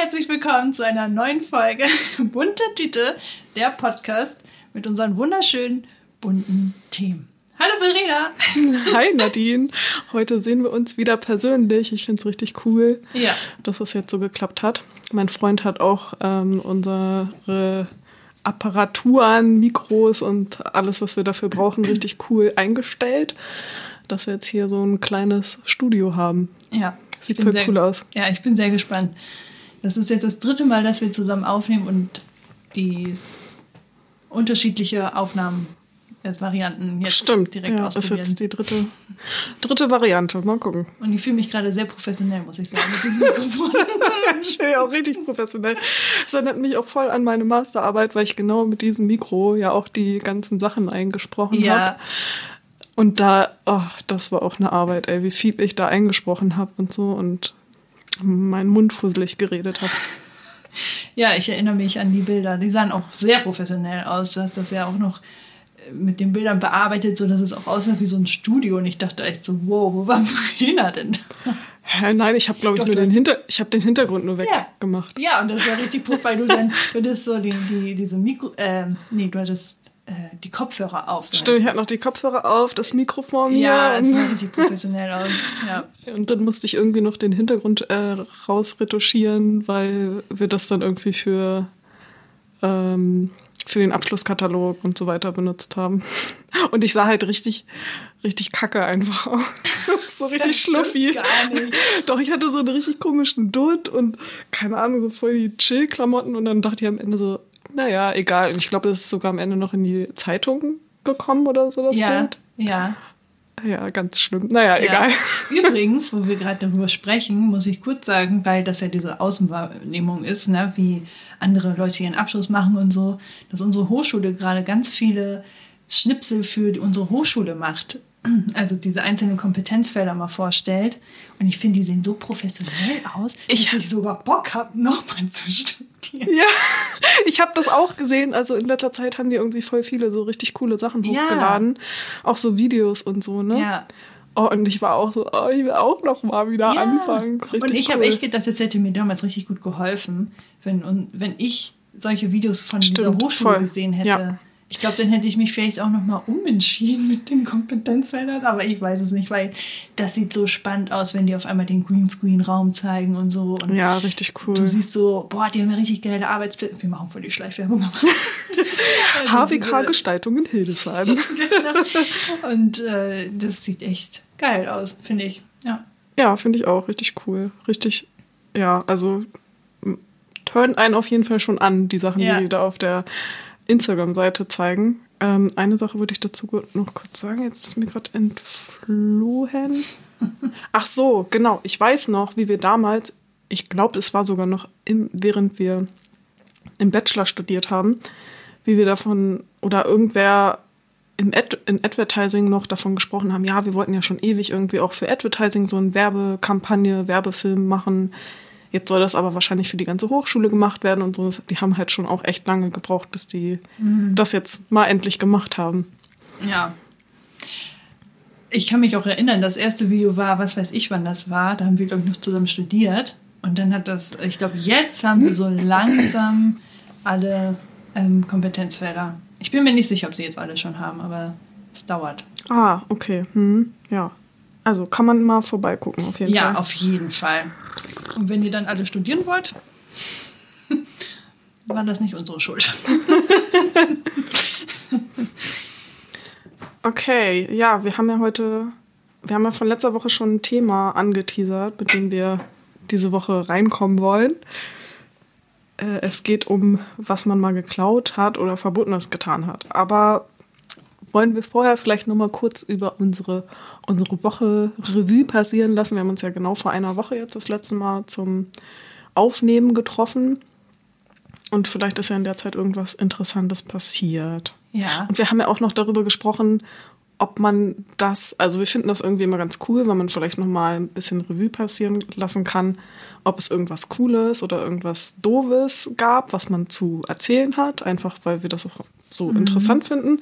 Herzlich willkommen zu einer neuen Folge Bunte Tüte, der Podcast mit unseren wunderschönen bunten Themen. Hallo Verena. Hi Nadine. Heute sehen wir uns wieder persönlich. Ich finde es richtig cool, Ja. dass es jetzt so geklappt hat. Mein Freund hat auch ähm, unsere Apparaturen, Mikros und alles, was wir dafür brauchen, richtig cool eingestellt, dass wir jetzt hier so ein kleines Studio haben. Ja. Sieht voll cool aus. Ja, ich bin sehr gespannt. Das ist jetzt das dritte Mal, dass wir zusammen aufnehmen und die unterschiedliche Aufnahmen, jetzt Varianten jetzt Stimmt, direkt ja, ist ausprobieren. jetzt die dritte, dritte Variante. Mal gucken. Und ich fühle mich gerade sehr professionell, muss ich sagen, mit diesem Mikrofon. Ich ja auch richtig professionell. Das erinnert mich auch voll an meine Masterarbeit, weil ich genau mit diesem Mikro ja auch die ganzen Sachen eingesprochen habe. ja, Und da, oh, das war auch eine Arbeit, ey, wie viel ich da eingesprochen habe und so und meinen Mund fusselig geredet habe. ja, ich erinnere mich an die Bilder. Die sahen auch sehr professionell aus. Du hast das ja auch noch äh, mit den Bildern bearbeitet, so dass es auch aussah wie so ein Studio. Und ich dachte echt so, wow, wo war Marina denn? Hä, nein, ich habe, glaube ich, Doch, nur den, Hinter ich hab den Hintergrund nur Ja. weggemacht. Ja, und das war richtig puff, weil du dann, du hattest so die, die, diese Mikro, ähm, nee, du hattest die Kopfhörer auf. So Stimmt, ich hatte noch die Kopfhörer auf, das Mikro vor mir. Ja, sah und, richtig professionell aus. Ja. und dann musste ich irgendwie noch den Hintergrund äh, rausretuschieren, weil wir das dann irgendwie für, ähm, für den Abschlusskatalog und so weiter benutzt haben. Und ich sah halt richtig, richtig kacke einfach aus. so richtig stimmt schluffi. gar nicht. Doch, ich hatte so einen richtig komischen Dutt und keine Ahnung, so voll die Chill-Klamotten und dann dachte ich am Ende so, naja, egal. Ich glaube, das ist sogar am Ende noch in die Zeitung gekommen oder so, das Ja, Bild. ja. Ja, ganz schlimm. Naja, egal. Ja. Übrigens, wo wir gerade darüber sprechen, muss ich kurz sagen, weil das ja diese Außenwahrnehmung ist, ne, wie andere Leute ihren Abschluss machen und so, dass unsere Hochschule gerade ganz viele Schnipsel für unsere Hochschule macht. Also diese einzelnen Kompetenzfelder mal vorstellt. Und ich finde, die sehen so professionell aus, Ich- dass ich sogar Bock habe, nochmal zu studieren. Ja, ich habe das auch gesehen. Also in letzter Zeit haben die irgendwie voll viele so richtig coole Sachen Ja. hochgeladen. Auch so Videos und so, ne? Ja. Oh, und ich war auch so, oh, ich will auch noch mal wieder Ja. anfangen. Richtig und ich cool. habe echt gedacht, das hätte mir damals richtig gut geholfen, wenn, und wenn ich solche Videos von dieser Stimmt, Hochschule voll. gesehen hätte. Ja. Ich glaube, dann hätte ich mich vielleicht auch noch mal umentschieden mit den Kompetenzfeldern, aber ich weiß es nicht, weil das sieht so spannend aus, wenn die auf einmal den Greenscreen-Raum zeigen und so. Und Ja, richtig cool. Du siehst so, boah, die haben ja richtig geile Arbeitsplätze. Wir machen voll die Schleichwerbung. aber- Also in Hildesheim. genau. Und äh, das sieht echt geil aus, finde ich. Ja. Ja, finde ich auch richtig cool. Richtig, ja, also m- turn einen auf jeden Fall schon an, die Sachen, Ja. die da auf der Instagram-Seite zeigen. Ähm, eine Sache würde ich dazu noch kurz sagen, jetzt ist mir gerade entflohen. Ach so, genau. Ich weiß noch, wie wir damals, ich glaube, es war sogar noch, im, während wir im Bachelor studiert haben, wie wir davon oder irgendwer im Ad, in Advertising noch davon gesprochen haben, ja, wir wollten ja schon ewig irgendwie auch für Advertising so eine Werbekampagne, Werbefilm machen. Jetzt soll das aber wahrscheinlich für die ganze Hochschule gemacht werden und so. Die haben halt schon auch echt lange gebraucht, bis die das jetzt mal endlich gemacht haben. Ja. Ich kann mich auch erinnern, das erste Video war, was weiß ich, wann das war. Da haben wir, glaube ich, noch zusammen studiert. Und dann hat das, ich glaube, jetzt haben sie so langsam alle ähm, Kompetenzfelder. Ich bin mir nicht sicher, ob sie jetzt alle schon haben, aber es dauert. Ah, okay. Hm, ja. Also kann man mal vorbeigucken, auf jeden Ja, Fall. auf jeden Fall. Und wenn ihr dann alle studieren wollt, war das nicht unsere Schuld. Okay, ja, wir haben ja heute, wir haben ja von letzter Woche schon ein Thema angeteasert, mit dem wir diese Woche reinkommen wollen. Äh, es geht um, was man mal geklaut hat oder Verbotenes getan hat. Aber wollen wir vorher vielleicht noch mal kurz über unsere, unsere Woche Revue passieren lassen? Wir haben uns ja genau vor einer Woche jetzt das letzte Mal zum Aufnehmen getroffen. Und vielleicht ist ja in der Zeit irgendwas Interessantes passiert. Ja. Und wir haben ja auch noch darüber gesprochen, ob man das, also wir finden das irgendwie immer ganz cool, weil man vielleicht noch mal ein bisschen Revue passieren lassen kann, ob es irgendwas Cooles oder irgendwas Doofes gab, was man zu erzählen hat, einfach weil wir das auch so interessant finden.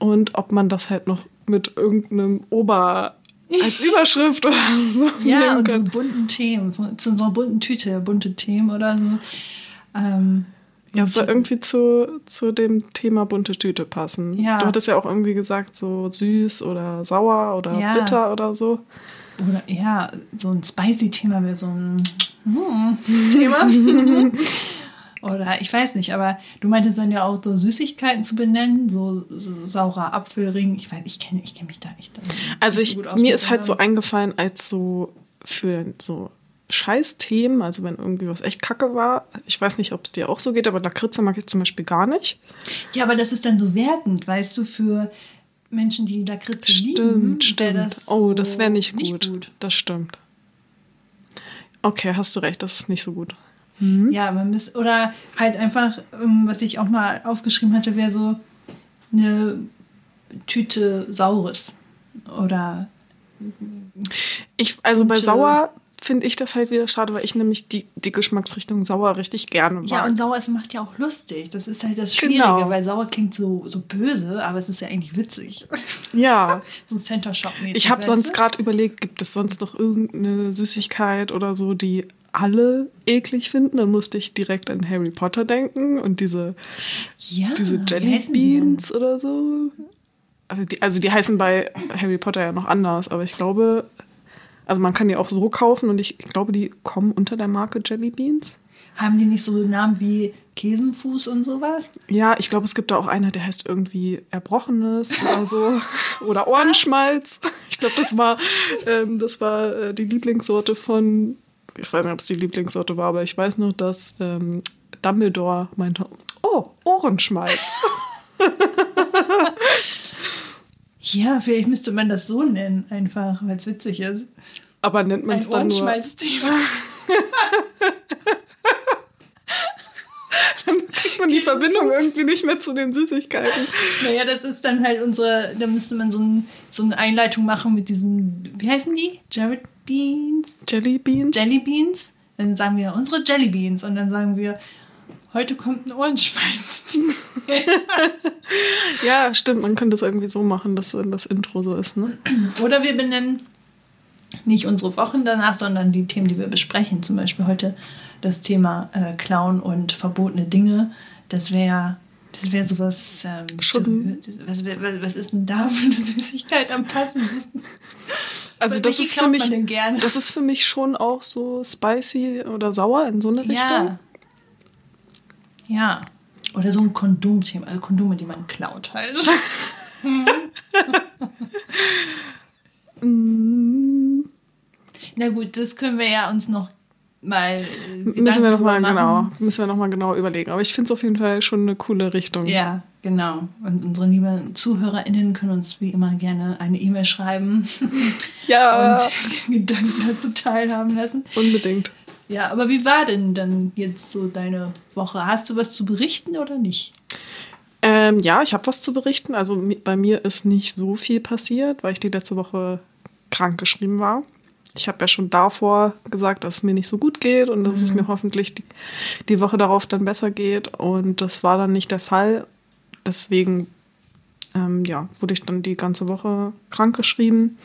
Und ob man das halt noch mit irgendeinem Ober als Überschrift oder so. Ja, und so bunten Themen, zu unserer bunten Tüte, bunte Themen oder so. Ähm, Ja, es soll irgendwie zu, zu dem Thema bunte Tüte passen. Ja. Du hattest ja auch irgendwie gesagt, so süß oder sauer oder Ja. bitter oder so. Oder ja, so ein Spicy-Thema wäre so ein hm, Thema. Oder ich weiß nicht, aber du meintest dann ja auch so Süßigkeiten zu benennen, so, so saurer Apfelring. Ich weiß, ich kenne ich kenn mich da echt. Also nicht ich, so gut aus mir ist halt so eingefallen, als so für so Scheißthemen, also wenn irgendwie was echt kacke war, ich weiß nicht, ob es dir auch so geht, aber Lakritze mag ich zum Beispiel gar nicht. Ja, aber das ist dann so wertend, weißt du, für Menschen, die Lakritze lieben. Stimmt, wär stimmt. Das oh, so das wäre nicht, gut. Das stimmt. Okay, hast du recht, das ist nicht so gut. Ja, man müsste, oder halt einfach, ähm, was ich auch mal aufgeschrieben hatte, wäre so eine Tüte Saures. Oder Ich, also bei sauer finde ich das halt wieder schade, weil ich nämlich die, die Geschmacksrichtung sauer richtig gerne mag. Ja, und sauer ist, macht ja auch lustig. Das ist halt das Schwierige, Genau. weil sauer klingt so, so böse, aber es ist ja eigentlich witzig. ja. so Center Shock mäßig. Ich habe sonst gerade überlegt, gibt es sonst noch irgendeine Süßigkeit oder so, die alle eklig finden? Dann musste ich direkt an Harry Potter denken und diese, ja, diese Jelly? Beans oder so. Also die, also die heißen bei Harry Potter ja noch anders, aber ich glaube, also man kann die auch so kaufen und ich, ich glaube, die kommen unter der Marke Jelly Beans. Haben die nicht so Namen wie Käsenfuß und sowas? Ja, ich glaube, es gibt da auch einer, der heißt irgendwie Erbrochenes oder so. oder Ohrenschmalz. Ich glaube, das war, ähm, das war äh, die Lieblingssorte von, ich weiß nicht, ob es die Lieblingssorte war, aber ich weiß noch, dass ähm, Dumbledore meinte, oh, Ohrenschmalz. Ja, vielleicht müsste man das so nennen, einfach, weil es witzig ist. Aber nennt man es dann nur, Ohrenschmalz-Thema. kriegt man die Verbindung irgendwie nicht mehr zu den Süßigkeiten. Naja, das ist dann halt unsere, da müsste man so, ein, so eine Einleitung machen mit diesen, wie heißen die? Jared Beans? Jelly Beans? Jelly Beans? Dann sagen wir unsere Jelly Beans und dann sagen wir, heute kommt ein Ohrenschmalz. Ja, stimmt, man könnte es irgendwie so machen, dass das Intro so ist, ne? Oder wir benennen nicht unsere Wochen danach, sondern die Themen, die wir besprechen. Zum Beispiel heute das Thema äh, Clown und verbotene Dinge. Das wäre das wäre sowas. Ähm, Schon- was, was, ist denn da für eine Süßigkeit am passendsten? Also das ist für mich, man denn gerne? das ist für mich schon auch so spicy oder sauer in so eine Richtung. Ja. Ja. Oder so ein Kondomthema, also Kondome, die man klaut halt. Mm, Na gut, das können wir ja uns noch mal. Müssen wir Gedanken noch mal drüber genau, müssen wir noch mal genau überlegen. Aber ich finde es auf jeden Fall schon eine coole Richtung. Ja, genau. Und unsere lieben ZuhörerInnen können uns wie immer gerne eine E-Mail schreiben Ja, und Gedanken dazu teilhaben lassen. unbedingt. Ja, aber wie war denn dann jetzt so deine Woche? Hast du was zu berichten oder nicht? Ähm, ja, ich habe was zu berichten. Also bei mir ist nicht so viel passiert, weil ich die letzte Woche krank geschrieben war. Ich habe ja schon davor gesagt, dass es mir nicht so gut geht und dass es mir hoffentlich die, die Woche darauf dann besser geht. Und das war dann nicht der Fall. Deswegen ähm, ja, wurde ich dann die ganze Woche krank geschrieben.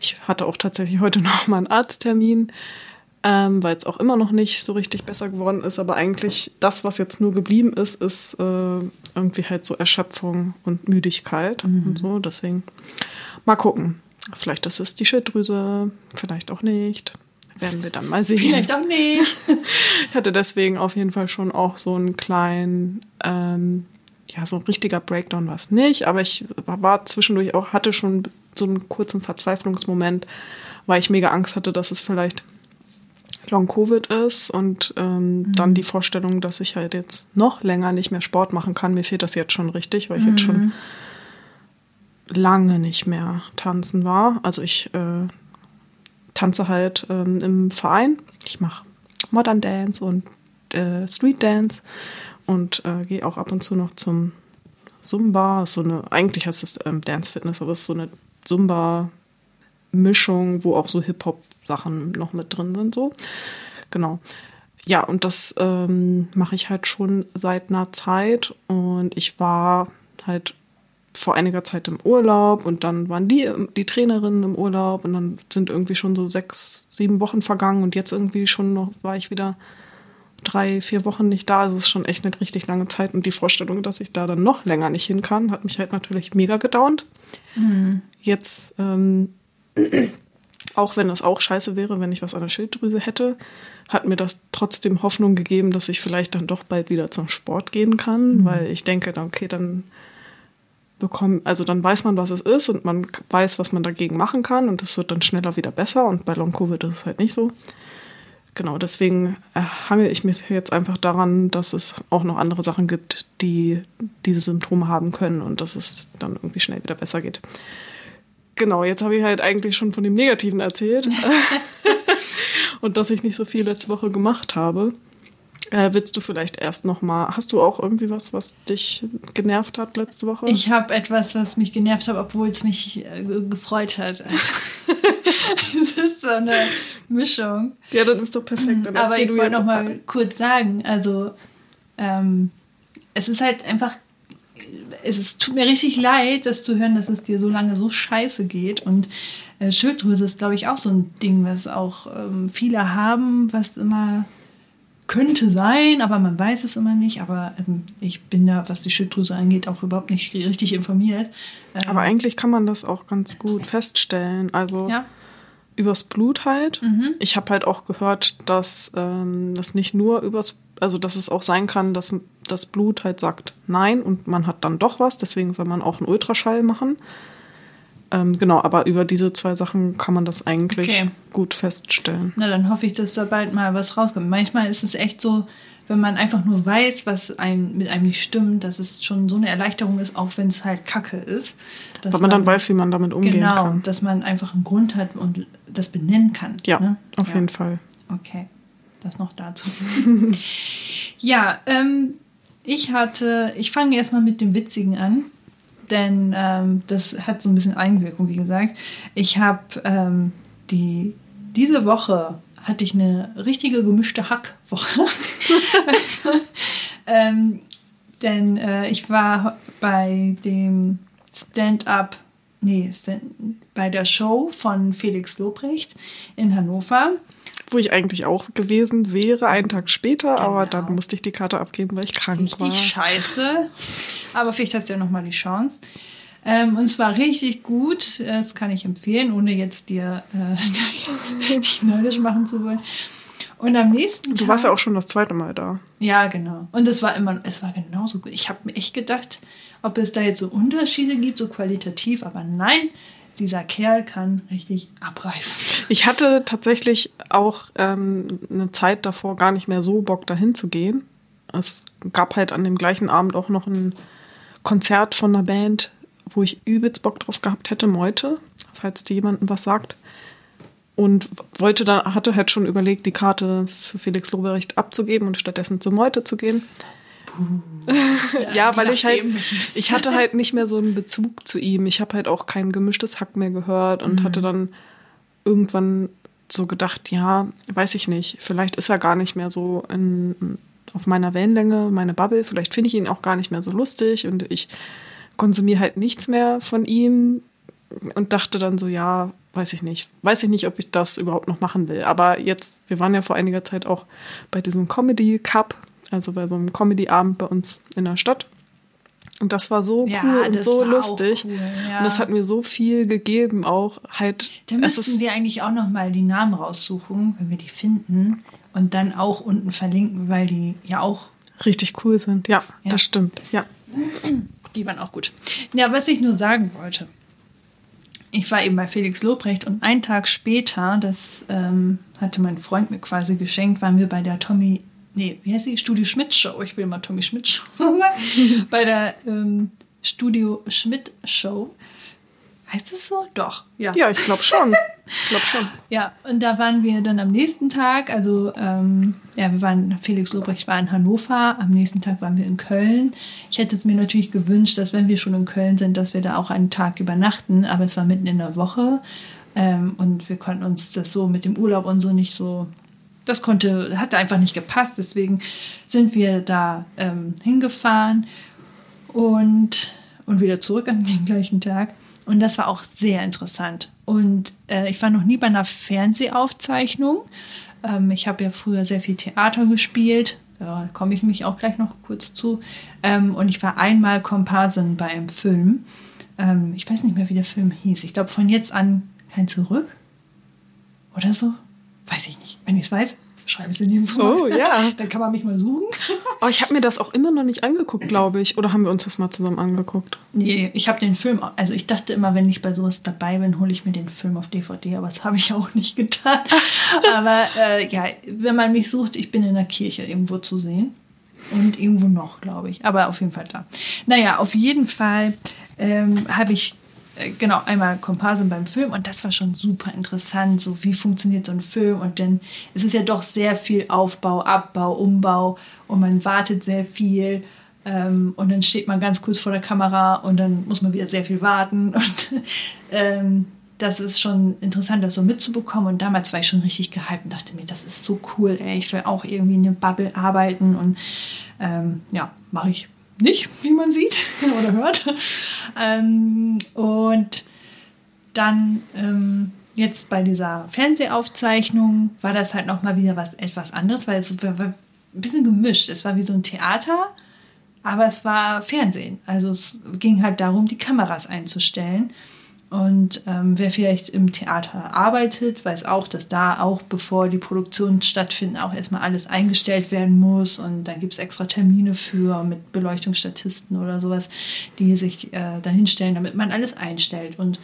Ich hatte auch tatsächlich heute noch mal einen Arzttermin, ähm, weil es auch immer noch nicht so richtig besser geworden ist. Aber eigentlich das, was jetzt nur geblieben ist, ist äh, irgendwie halt so Erschöpfung und Müdigkeit und so. Deswegen mal gucken. Vielleicht ist es die Schilddrüse, vielleicht auch nicht. Werden wir dann mal sehen. Vielleicht auch nicht. Ich hatte deswegen auf jeden Fall schon auch so einen kleinen, ähm, ja, so ein richtiger Breakdown war es nicht, aber ich war zwischendurch auch, hatte schon so einen kurzen Verzweiflungsmoment, weil ich mega Angst hatte, dass es vielleicht Long-Covid ist und ähm, dann die Vorstellung, dass ich halt jetzt noch länger nicht mehr Sport machen kann. Mir fehlt das jetzt schon richtig, weil ich jetzt schon lange nicht mehr tanzen war. Also ich äh, tanze halt ähm, im Verein. Ich mache Modern Dance und äh, Street Dance und äh, gehe auch ab und zu noch zum Zumba. So eine, eigentlich heißt es ähm, Dance Fitness, aber es ist so eine Zumba-Mischung, wo auch so Hip-Hop-Sachen noch mit drin sind. So. Genau. Ja, und das ähm, mache ich halt schon seit einer Zeit und ich war halt vor einiger Zeit im Urlaub und dann waren die, die Trainerinnen im Urlaub und dann sind irgendwie schon so sechs, sieben Wochen vergangen und jetzt irgendwie schon noch war ich wieder drei, vier Wochen nicht da. Also es ist schon echt eine richtig lange Zeit und die Vorstellung, dass ich da dann noch länger nicht hin kann, hat mich halt natürlich mega gedauert. Mhm. Jetzt, ähm, auch wenn das auch scheiße wäre, wenn ich was an der Schilddrüse hätte, hat mir das trotzdem Hoffnung gegeben, dass ich vielleicht dann doch bald wieder zum Sport gehen kann, mhm. weil ich denke, okay, dann bekommen, also dann weiß man, was es ist und man weiß, was man dagegen machen kann und es wird dann schneller wieder besser und bei Long Covid ist es halt nicht so. Genau, deswegen hangel ich mich jetzt einfach daran, dass es auch noch andere Sachen gibt, die diese Symptome haben können und dass es dann irgendwie schnell wieder besser geht. Genau, jetzt habe ich halt eigentlich schon von dem Negativen erzählt und dass ich nicht so viel letzte Woche gemacht habe. Äh, willst du vielleicht erst noch mal? Hast du auch irgendwie was, was dich genervt hat letzte Woche? Ich habe etwas, was mich genervt hat, obwohl es mich äh, gefreut hat. es ist so eine Mischung. Ja, dann ist doch perfekt. Dann Aber ich wollte noch mal kurz sagen, also ähm, es ist halt einfach es ist, tut mir richtig leid, das zu hören, dass es dir so lange so scheiße geht. Und äh, Schilddrüse ist, glaube ich, auch so ein Ding, was auch ähm, viele haben, was immer könnte sein, aber man weiß es immer nicht. Aber ähm, ich bin da, was die Schilddrüse angeht, auch überhaupt nicht richtig informiert. Ähm, aber eigentlich kann man das auch ganz gut feststellen. Also ja. übers Blut halt. Mhm. Ich habe halt auch gehört, dass ähm, das nicht nur übers, also dass es auch sein kann, dass das Blut halt sagt nein und man hat dann doch was. Deswegen soll man auch einen Ultraschall machen. Ähm, genau, aber über diese zwei Sachen kann man das eigentlich okay. gut feststellen. Na, dann hoffe ich, dass da bald mal was rauskommt. Manchmal ist es echt so, wenn man einfach nur weiß, was ein, mit einem nicht stimmt, dass es schon so eine Erleichterung ist, auch wenn es halt Kacke ist. Dass Weil man, man, dann weiß, wie man damit umgehen genau, kann. Genau, dass man einfach einen Grund hat und das benennen kann. Ja, ne? auf ja. jeden Fall. Okay, das noch dazu. ja, ähm, ich hatte, ich fange erstmal mit dem Witzigen an denn ähm, das hat so ein bisschen Eigenwirkung, wie gesagt. Ich habe ähm, die diese Woche hatte ich eine richtige gemischte Hackwoche. ähm, denn äh, ich war bei dem Stand-up, nee, Stand, bei der Show von Felix Lobrecht in Hannover wo ich eigentlich auch gewesen wäre, einen Tag später, genau. aber dann musste ich die Karte abgeben, weil ich krank richtig war. Richtig scheiße. Aber vielleicht hast du ja nochmal die Chance. Ähm, und es war richtig gut, das kann ich empfehlen, ohne jetzt dir äh, dich neidisch machen zu wollen. Und am nächsten Tag. Du warst ja auch schon das zweite Mal da. Ja, genau. Und es war immer, es war genauso gut. Ich habe mir echt gedacht, ob es da jetzt so Unterschiede gibt, so qualitativ, aber nein, dieser Kerl kann richtig abreißen. Ich hatte tatsächlich auch ähm, eine Zeit davor gar nicht mehr so Bock, dahin zu gehen. Es gab halt an dem gleichen Abend auch noch ein Konzert von einer Band, wo ich übelst Bock drauf gehabt hätte, Meute, falls dir jemandem was sagt. Und wollte da, hatte halt schon überlegt, die Karte für Felix Lobrecht abzugeben und stattdessen zu Meute zu gehen. ja, ja weil ich halt, ich hatte halt nicht mehr so einen Bezug zu ihm. Ich habe halt auch kein gemischtes Hack mehr gehört und mhm. hatte dann irgendwann so gedacht, ja, weiß ich nicht, vielleicht ist er gar nicht mehr so in, auf meiner Wellenlänge, meine Bubble, vielleicht finde ich ihn auch gar nicht mehr so lustig und ich konsumiere halt nichts mehr von ihm und dachte dann so, ja, weiß ich nicht, weiß ich nicht, ob ich das überhaupt noch machen will. Aber jetzt, wir waren ja vor einiger Zeit auch bei diesem Comedy Cup also bei so einem Comedy-Abend bei uns in der Stadt. Und das war so ja, cool und so lustig. Cool, ja. Und das hat mir so viel gegeben, auch halt. Da müssten wir eigentlich auch noch mal die Namen raussuchen, wenn wir die finden. Und dann auch unten verlinken, weil die ja auch richtig cool sind. Ja, ja. das stimmt. Ja. Die waren auch gut. Ja, was ich nur sagen wollte. Ich war eben bei Felix Lobrecht und einen Tag später, das ähm, hatte mein Freund mir quasi geschenkt, waren wir bei der Tommy nee, wie heißt die? Studio Schmidt Show. Ich will mal Tommy Schmidt Show sagen. Bei der ähm, Studio Schmidt Show. Heißt es so? Doch, ja. Ja, ich glaube schon. Ich glaube schon. ja, und da waren wir dann am nächsten Tag, also ähm, ja, wir waren, Felix Lobrecht war in Hannover, am nächsten Tag waren wir in Köln. Ich hätte es mir natürlich gewünscht, dass wenn wir schon in Köln sind, dass wir da auch einen Tag übernachten, aber es war mitten in der Woche ähm, und wir konnten uns das so mit dem Urlaub und so nicht so das konnte, hatte einfach nicht gepasst. Deswegen sind wir da ähm, hingefahren. Und und wieder zurück an den gleichen Tag. Und das war auch sehr interessant. Und äh, ich war noch nie bei einer Fernsehaufzeichnung. Ähm, ich habe ja früher sehr viel Theater gespielt. Da komme ich mich auch gleich noch kurz zu. Ähm, und ich war einmal Komparsin bei einem Film. Ähm, ich weiß nicht mehr, wie der Film hieß. Ich glaube, von jetzt an kein Zurück. Oder so? Weiß ich. Wenn ich es weiß, schreibe es in den Oh, ja. Dann kann man mich mal suchen. Oh, ich habe mir das auch immer noch nicht angeguckt, glaube ich. Oder haben wir uns das mal zusammen angeguckt? Nee, ich habe den Film, also ich dachte immer, wenn ich bei sowas dabei bin, hole ich mir den Film auf DVD, aber das habe ich auch nicht getan. aber äh, ja, wenn man mich sucht, ich bin in der Kirche irgendwo zu sehen. Und irgendwo noch, glaube ich. Aber auf jeden Fall da. Naja, auf jeden Fall ähm, habe ich genau, einmal Komparsen beim Film und das war schon super interessant, so wie funktioniert so ein Film und dann es ist ja doch sehr viel Aufbau, Abbau, Umbau und man wartet sehr viel ähm, und dann steht man ganz kurz vor der Kamera und dann muss man wieder sehr viel warten und ähm, das ist schon interessant, das so mitzubekommen. Und damals war ich schon richtig gehypt und dachte mir, das ist so cool, ey. Ich will auch irgendwie in einer Bubble arbeiten und ähm, ja, mache ich nicht, wie man sieht oder hört. Ähm, und dann ähm, jetzt bei dieser Fernsehaufzeichnung war das halt nochmal wieder was etwas anderes, weil es war, ein bisschen gemischt. Es war wie so ein Theater, aber es war Fernsehen. Also es ging halt darum, die Kameras einzustellen. Und ähm, wer vielleicht im Theater arbeitet, weiß auch, dass da auch, bevor die Produktionen stattfinden, auch erstmal alles eingestellt werden muss. Und da gibt es extra Termine für mit Beleuchtungsstatisten oder sowas, die sich äh, dahinstellen, damit man alles einstellt. Und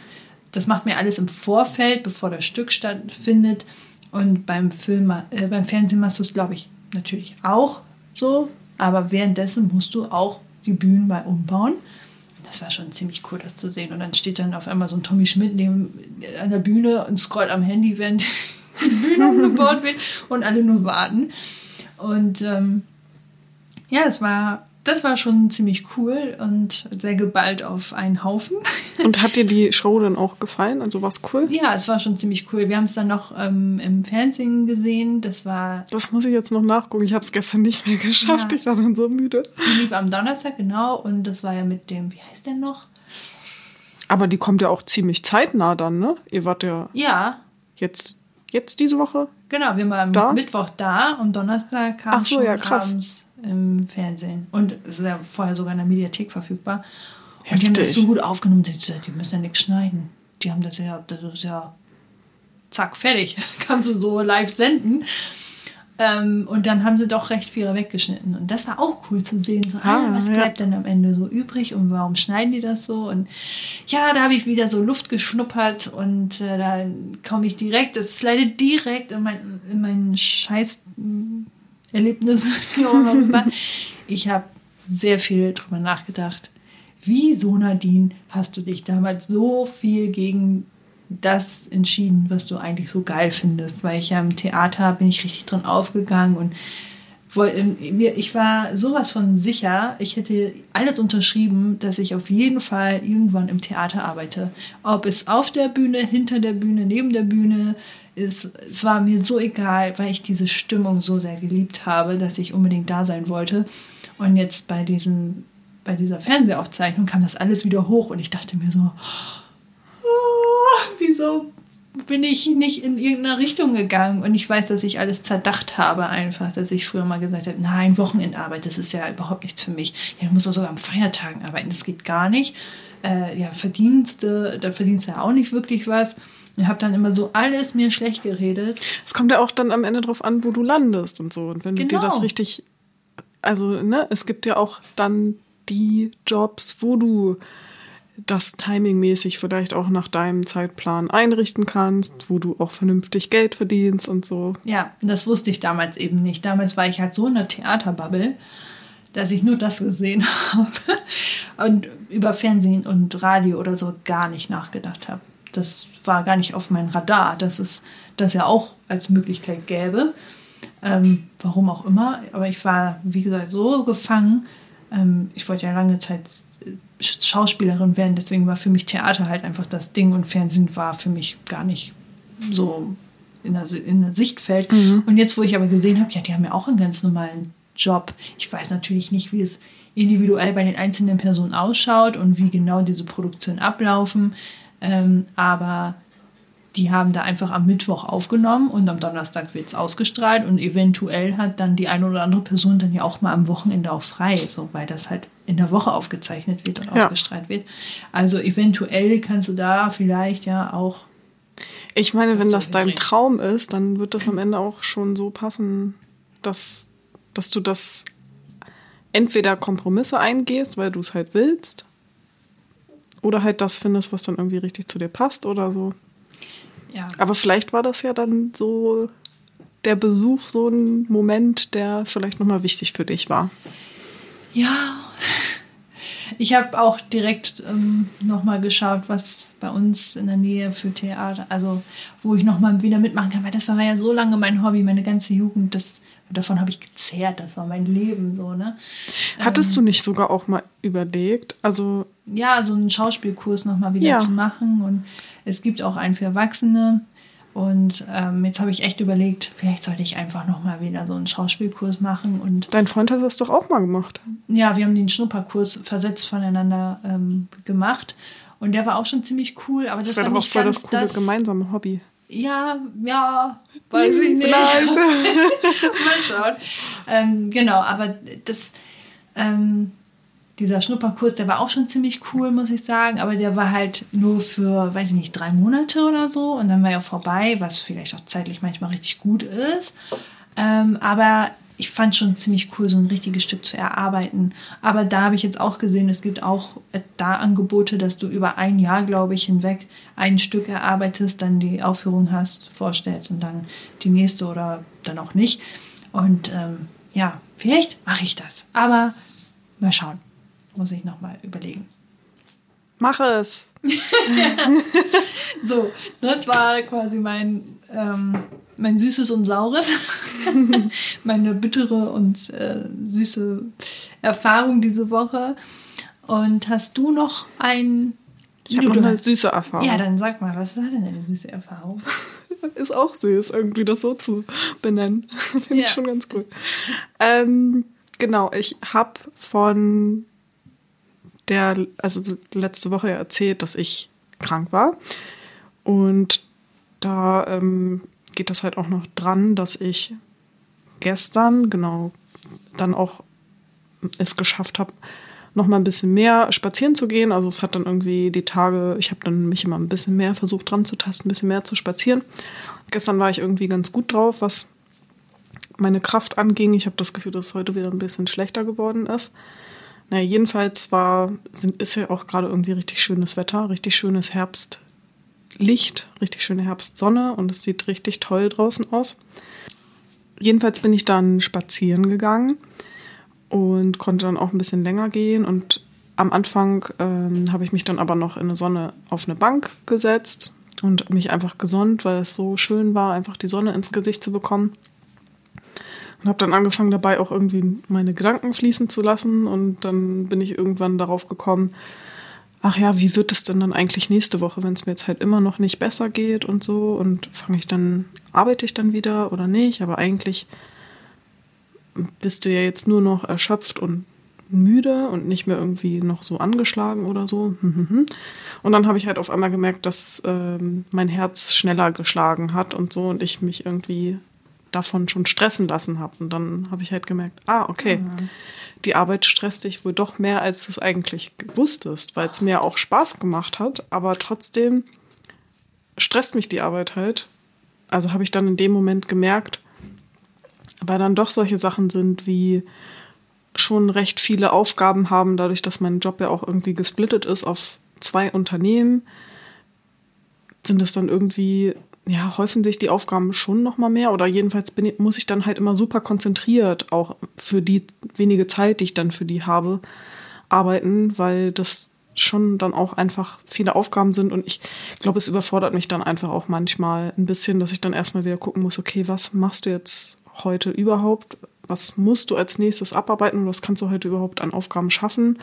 das macht mir alles im Vorfeld, bevor das Stück stattfindet. Und beim Film, äh, beim Fernsehen machst du es, glaube ich, natürlich auch so. Aber währenddessen musst du auch die Bühnen mal umbauen das war schon ziemlich cool, das zu sehen. Und dann steht dann auf einmal so ein Tommy Schmidt neben, an der Bühne und scrollt am Handy, während die Bühne umgebaut wird und alle nur warten. Und ähm, ja, es war das war schon ziemlich cool und sehr geballt auf einen Haufen. Und hat dir die Show dann auch gefallen? Also war es cool? Ja, es war schon ziemlich cool. Wir haben es dann noch ähm, im Fernsehen gesehen. Das war. Das muss ich jetzt noch nachgucken. Ich habe es gestern nicht mehr geschafft. Ja. Ich war dann so müde. Die lief am Donnerstag, genau. Und das war ja mit dem, wie heißt der noch? Aber die kommt ja auch ziemlich zeitnah dann, ne? Ihr wart ja. Ja. Jetzt, jetzt diese Woche? Genau, wir waren am Mittwoch da und Donnerstag kam Ach so, schon ja, krass. abends im Fernsehen. Und es ist ja vorher sogar in der Mediathek verfügbar. Und Heftig. die haben das so gut aufgenommen, die, müssen ja nichts schneiden. Die haben das ja, das ist ja zack, fertig. Kannst du so live senden. Ähm, und dann haben sie doch recht viel weggeschnitten. Und das war auch cool zu sehen. So, ah, was ja. bleibt denn am Ende so übrig und warum schneiden die das so? Und ja, da habe ich wieder so Luft geschnuppert und äh, da komme ich direkt, das slidet direkt in mein, in mein scheiß Erlebnis. Ich habe sehr viel drüber nachgedacht. Wieso, Nadine, hast du dich damals so viel gegen das entschieden, was du eigentlich so geil findest? Weil ich ja im Theater bin ich richtig dran aufgegangen und ich war sowas von sicher, ich hätte alles unterschrieben, dass ich auf jeden Fall irgendwann im Theater arbeite. Ob es auf der Bühne, hinter der Bühne, neben der Bühne ist, es war mir so egal, weil ich diese Stimmung so sehr geliebt habe, dass ich unbedingt da sein wollte. Und jetzt bei diesem, bei dieser Fernsehaufzeichnung kam das alles wieder hoch und ich dachte mir so, "Ah, wieso bin ich nicht in irgendeiner Richtung gegangen und ich weiß, dass ich alles zerdacht habe einfach, dass ich früher mal gesagt habe, nein, Wochenendarbeit, das ist ja überhaupt nichts für mich. Ja, du musst doch sogar am Feiertagen arbeiten, das geht gar nicht. Äh, ja, Verdienste, da verdienst du ja auch nicht wirklich was. Ich habe dann immer so alles mir schlecht geredet. Es kommt ja auch dann am Ende drauf an, wo du landest und so. Und wenn du dir Genau. das richtig, also ne, es gibt ja auch dann die Jobs, wo du das timingmäßig vielleicht auch nach deinem Zeitplan einrichten kannst, wo du auch vernünftig Geld verdienst und so. Ja, das wusste ich damals eben nicht. Damals war ich halt so in der Theaterbubble, dass ich nur das gesehen habe und über Fernsehen und Radio oder so gar nicht nachgedacht habe. Das war gar nicht auf meinem Radar, dass es das ja auch als Möglichkeit gäbe. Ähm, warum auch immer. Aber ich war, wie gesagt, so gefangen. Ähm, ich wollte ja lange Zeit Schauspielerin werden, deswegen war für mich Theater halt einfach das Ding und Fernsehen war für mich gar nicht so in der, in der Sichtfeld. Und jetzt, wo ich aber gesehen habe, ja, die haben ja auch einen ganz normalen Job. Ich weiß natürlich nicht, wie es individuell bei den einzelnen Personen ausschaut und wie genau diese Produktionen ablaufen. Ähm, aber die haben da einfach am Mittwoch aufgenommen und am Donnerstag wird es ausgestrahlt und eventuell hat dann die eine oder andere Person dann ja auch mal am Wochenende auch frei, so weil das halt in der Woche aufgezeichnet wird und ja. ausgestrahlt wird. Also eventuell kannst du da vielleicht ja auch. Ich meine, wenn das dein Traum ist, dann wird das am Ende auch schon so passen, dass, dass du das entweder Kompromisse eingehst, weil du es halt willst, oder halt das findest, was dann irgendwie richtig zu dir passt oder so. Ja. Aber vielleicht war das ja dann so der Besuch so ein Moment, der vielleicht nochmal wichtig für dich war. Ja. Ich habe auch direkt ähm, nochmal geschaut, was bei uns in der Nähe für Theater, also wo ich nochmal wieder mitmachen kann, weil das war ja so lange mein Hobby, meine ganze Jugend, das, davon habe ich gezehrt, das war mein Leben so, ne? Hattest ähm, du nicht sogar auch mal überlegt, also ja, so einen Schauspielkurs nochmal wieder ja. zu machen. Und es gibt auch einen für Erwachsene. Und ähm, jetzt habe ich echt überlegt, vielleicht sollte ich einfach nochmal wieder so einen Schauspielkurs machen. Und Dein Freund hat das doch auch mal gemacht. Ja, wir haben den Schnupperkurs versetzt voneinander ähm, gemacht. Und der war auch schon ziemlich cool. Aber das, das war doch auch voll das coole das, gemeinsame Hobby. Ja, ja, weiß ich nicht. Vielleicht. mal schauen. Ähm, genau, aber das, ähm, dieser Schnupperkurs, der war auch schon ziemlich cool, muss ich sagen, aber der war halt nur für, weiß ich nicht, drei Monate oder so und dann war er vorbei, was vielleicht auch zeitlich manchmal richtig gut ist. Ähm, aber ich fand schon ziemlich cool, so ein richtiges Stück zu erarbeiten. Aber da habe ich jetzt auch gesehen, es gibt auch da Angebote, dass du über ein Jahr, glaube ich, hinweg ein Stück erarbeitest, dann die Aufführung hast, vorstellst und dann die nächste oder dann auch nicht. Und ähm, ja, vielleicht mache ich das. Aber mal schauen muss ich nochmal überlegen. Mach es! so, das war quasi mein, ähm, mein Süßes und Saures. Meine bittere und äh, süße Erfahrung diese Woche. Und hast du noch ein. Ich habe noch eine süße Erfahrung. Ja, dann sag mal, was war denn eine süße Erfahrung? Ist auch süß, irgendwie das so zu benennen. Finde ja. ich schon ganz cool. Ähm, genau, ich habe von der, also letzte Woche erzählt, dass ich krank war. Und da ähm, geht das halt auch noch dran, dass ich gestern, genau, dann auch es geschafft habe, noch mal ein bisschen mehr spazieren zu gehen. Also es hat dann irgendwie die Tage, ich habe dann mich immer ein bisschen mehr versucht dran zu tasten, ein bisschen mehr zu spazieren. Gestern war ich irgendwie ganz gut drauf, was meine Kraft anging. Ich habe das Gefühl, dass es heute wieder ein bisschen schlechter geworden ist. Naja, jedenfalls war, sind, ist ja auch gerade irgendwie richtig schönes Wetter, richtig schönes Herbstlicht, richtig schöne Herbstsonne und es sieht richtig toll draußen aus. Jedenfalls bin ich dann spazieren gegangen und konnte dann auch ein bisschen länger gehen und am Anfang ähm, habe ich mich dann aber noch in der Sonne auf eine Bank gesetzt und mich einfach gesonnt, weil es so schön war, einfach die Sonne ins Gesicht zu bekommen. Und habe dann angefangen dabei auch irgendwie meine Gedanken fließen zu lassen. Und dann bin ich irgendwann darauf gekommen, ach ja, wie wird es denn dann eigentlich nächste Woche, wenn es mir jetzt halt immer noch nicht besser geht und so? Und fange ich dann, arbeite ich dann wieder oder nicht? Aber eigentlich bist du ja jetzt nur noch erschöpft und müde und nicht mehr irgendwie noch so angeschlagen oder so. Und dann habe ich halt auf einmal gemerkt, dass ähm, mein Herz schneller geschlagen hat und so und ich mich irgendwie davon schon stressen lassen habe. Und dann habe ich halt gemerkt, ah, okay, mhm. die Arbeit stresst dich wohl doch mehr, als du es eigentlich wusstest, weil es mir auch Spaß gemacht hat, aber trotzdem stresst mich die Arbeit halt. Also habe ich dann in dem Moment gemerkt, weil dann doch solche Sachen sind wie schon recht viele Aufgaben haben, dadurch, dass mein Job ja auch irgendwie gesplittet ist auf zwei Unternehmen, sind es dann irgendwie ja, häufen sich die Aufgaben schon noch mal mehr oder jedenfalls bin, muss ich dann halt immer super konzentriert auch für die wenige Zeit, die ich dann für die habe, arbeiten, weil das schon dann auch einfach viele Aufgaben sind und ich glaube, es überfordert mich dann einfach auch manchmal ein bisschen, dass ich dann erstmal wieder gucken muss, okay, was machst du jetzt heute überhaupt? Was musst du als nächstes abarbeiten? Was kannst du heute überhaupt an Aufgaben schaffen?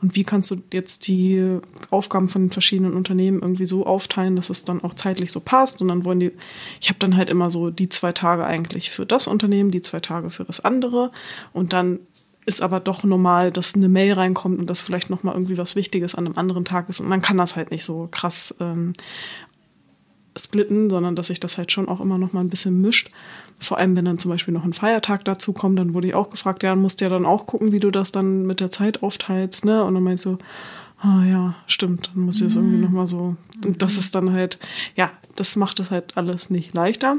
Und wie kannst du jetzt die Aufgaben von den verschiedenen Unternehmen irgendwie so aufteilen, dass es dann auch zeitlich so passt? Und dann wollen die, ich habe dann halt immer so die zwei Tage eigentlich für das Unternehmen, die zwei Tage für das andere. Und dann ist aber doch normal, dass eine Mail reinkommt und dass vielleicht nochmal irgendwie was Wichtiges an einem anderen Tag ist. Und man kann das halt nicht so krass ähm, splitten, sondern dass sich das halt schon auch immer nochmal ein bisschen mischt. Vor allem, wenn dann zum Beispiel noch ein Feiertag dazu kommt, dann wurde ich auch gefragt, ja, dann musst du ja dann auch gucken, wie du das dann mit der Zeit aufteilst, ne? Und dann meinte ich so, ah ja, stimmt, dann muss ich das irgendwie Mhm. nochmal so. Und das ist dann halt, ja, das macht es halt alles nicht leichter.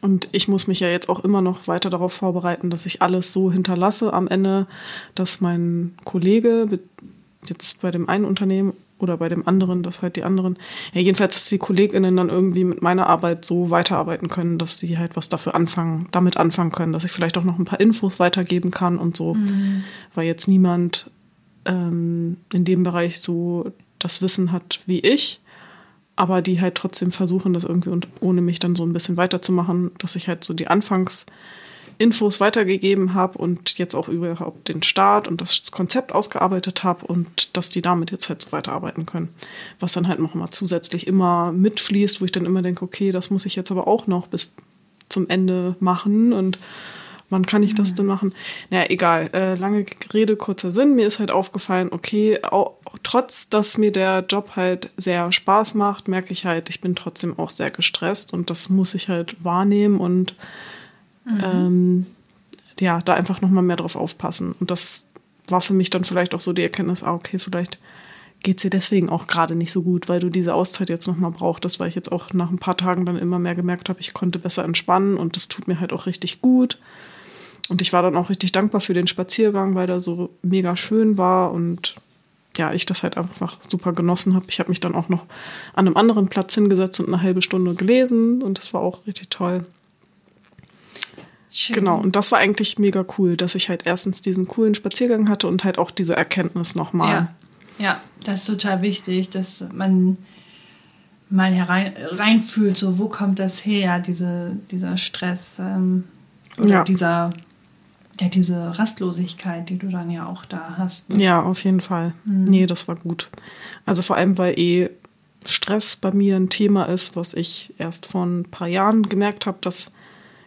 Und ich muss mich ja jetzt auch immer noch weiter darauf vorbereiten, dass ich alles so hinterlasse am Ende, dass mein Kollege jetzt bei dem einen Unternehmen oder bei dem anderen, dass halt die anderen, ja jedenfalls, dass die KollegInnen dann irgendwie mit meiner Arbeit so weiterarbeiten können, dass sie halt was dafür anfangen, damit anfangen können, dass ich vielleicht auch noch ein paar Infos weitergeben kann und so, weil jetzt niemand ähm, in dem Bereich so das Wissen hat wie ich aber die halt trotzdem versuchen, das irgendwie und ohne mich dann so ein bisschen weiterzumachen, dass ich halt so die Anfangsinfos weitergegeben habe und jetzt auch überhaupt den Start und das Konzept ausgearbeitet habe und dass die damit jetzt halt so weiterarbeiten können. Was dann halt noch mal zusätzlich immer mitfließt, wo ich dann immer denke, okay, das muss ich jetzt aber auch noch bis zum Ende machen und wann kann ich das denn machen? Naja, egal. Äh, lange Rede, kurzer Sinn. Mir ist halt aufgefallen, okay, auch, trotz, dass mir der Job halt sehr Spaß macht, merke ich halt, ich bin trotzdem auch sehr gestresst und das muss ich halt wahrnehmen und ähm, ja, da einfach nochmal mehr drauf aufpassen. Und das war für mich dann vielleicht auch so die Erkenntnis, ah, okay, vielleicht geht's dir deswegen auch gerade nicht so gut, weil du diese Auszeit jetzt nochmal brauchtest, weil ich jetzt auch nach ein paar Tagen dann immer mehr gemerkt habe, ich konnte besser entspannen und das tut mir halt auch richtig gut. Und ich war dann auch richtig dankbar für den Spaziergang, weil der so mega schön war und ja, ich das halt einfach super genossen habe. Ich habe mich dann auch noch an einem anderen Platz hingesetzt und eine halbe Stunde gelesen und das war auch richtig toll. Schön. Genau, und das war eigentlich mega cool, dass ich halt erstens diesen coolen Spaziergang hatte und halt auch diese Erkenntnis nochmal. Ja. ja, das ist total wichtig, dass man mal herein, reinfühlt, so wo kommt das her, diese, dieser Stress ähm, oder Ja. dieser, ja, diese Rastlosigkeit, die du dann ja auch da hast. Ja, auf jeden Fall. Nee, das war gut. Also vor allem, weil eh Stress bei mir ein Thema ist, was ich erst vor ein paar Jahren gemerkt habe, dass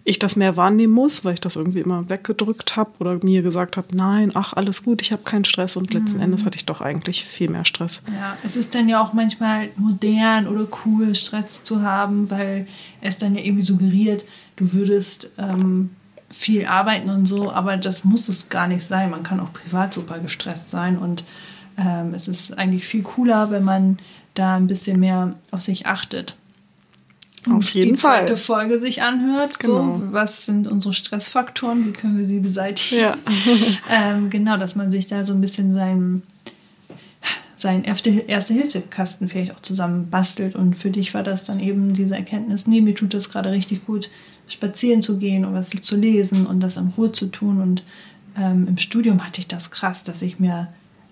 ich das mehr wahrnehmen muss, weil ich das irgendwie immer weggedrückt habe oder mir gesagt habe, nein, ach, alles gut, ich habe keinen Stress und letzten Endes hatte ich doch eigentlich viel mehr Stress. Ja, es ist dann ja auch manchmal modern oder cool, Stress zu haben, weil es dann ja irgendwie suggeriert, du würdest ähm, viel arbeiten und so, aber das muss es gar nicht sein. Man kann auch privat super gestresst sein und ähm, es ist eigentlich viel cooler, wenn man da ein bisschen mehr auf sich achtet. Auf jeden die zweite Fall. Folge sich anhört. Genau. So, was sind unsere Stressfaktoren? Wie können wir sie beseitigen? Ja. ähm, genau, dass man sich da so ein bisschen seinen sein Erste-Hilfe-Kasten vielleicht auch zusammen bastelt. Und für dich war das dann eben diese Erkenntnis, nee, mir tut das gerade richtig gut, spazieren zu gehen und was zu lesen und das in Ruhe zu tun. Und ähm, im Studium hatte ich das krass, dass ich mir,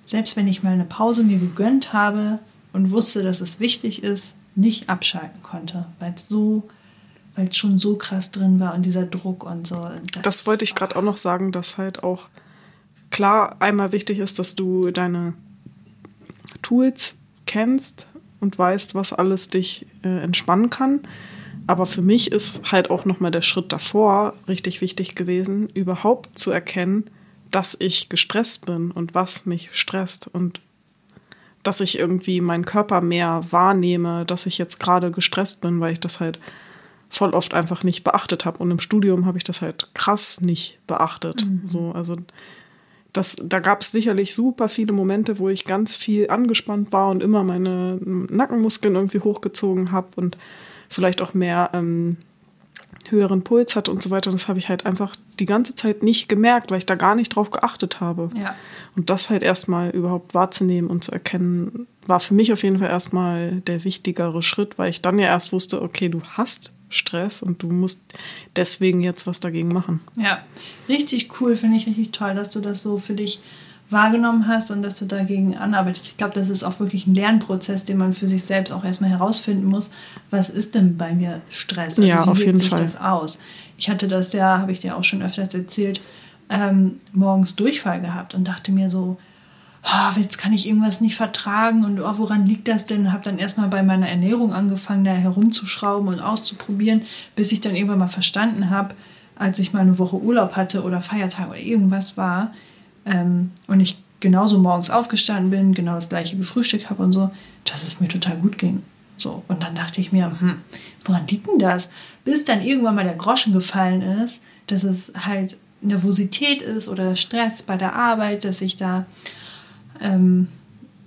selbst wenn ich mal eine Pause mir gegönnt habe und wusste, dass es wichtig ist, nicht abschalten konnte, weil es so, weil es schon so krass drin war und dieser Druck und so. Das wollte ich gerade auch noch sagen, dass halt auch klar einmal wichtig ist, dass du deine Tools kennst und weißt, was alles dich äh, entspannen kann. Aber für mich ist halt auch nochmal der Schritt davor richtig wichtig gewesen, überhaupt zu erkennen, dass ich gestresst bin und was mich stresst und dass ich irgendwie meinen Körper mehr wahrnehme, dass ich jetzt gerade gestresst bin, weil ich das halt voll oft einfach nicht beachtet habe. Und im Studium habe ich das halt krass nicht beachtet. So, also das, da gab es sicherlich super viele Momente, wo ich ganz viel angespannt war und immer meine Nackenmuskeln irgendwie hochgezogen habe und vielleicht auch mehr ähm, höheren Puls hatte und so weiter. Und das habe ich halt einfach die ganze Zeit nicht gemerkt, weil ich da gar nicht drauf geachtet habe. Ja. Und das halt erstmal überhaupt wahrzunehmen und zu erkennen, war für mich auf jeden Fall erstmal der wichtigere Schritt, weil ich dann ja erst wusste, okay, du hast Stress und du musst deswegen jetzt was dagegen machen. Ja, richtig cool, finde ich richtig toll, dass du das so für dich wahrgenommen hast und dass du dagegen anarbeitest. Ich glaube, das ist auch wirklich ein Lernprozess, den man für sich selbst auch erstmal herausfinden muss. Was ist denn bei mir Stress? Also Ja, wie auf wirkt jeden sich Fall. das aus? Ich hatte das ja, habe ich dir auch schon öfters erzählt, ähm, morgens Durchfall gehabt und dachte mir so, oh, jetzt kann ich irgendwas nicht vertragen und oh, woran liegt das denn? Habe dann erstmal bei meiner Ernährung angefangen, da herumzuschrauben und auszuprobieren, bis ich dann irgendwann mal verstanden habe, als ich mal eine Woche Urlaub hatte oder Feiertag oder irgendwas war ähm, und ich genauso morgens aufgestanden bin, genau das gleiche gefrühstückt habe und so, dass es mir total gut ging. So, und dann dachte ich mir, hm, woran liegt denn das? Bis dann irgendwann mal der Groschen gefallen ist, dass es halt Nervosität ist oder Stress bei der Arbeit, dass ich da ähm,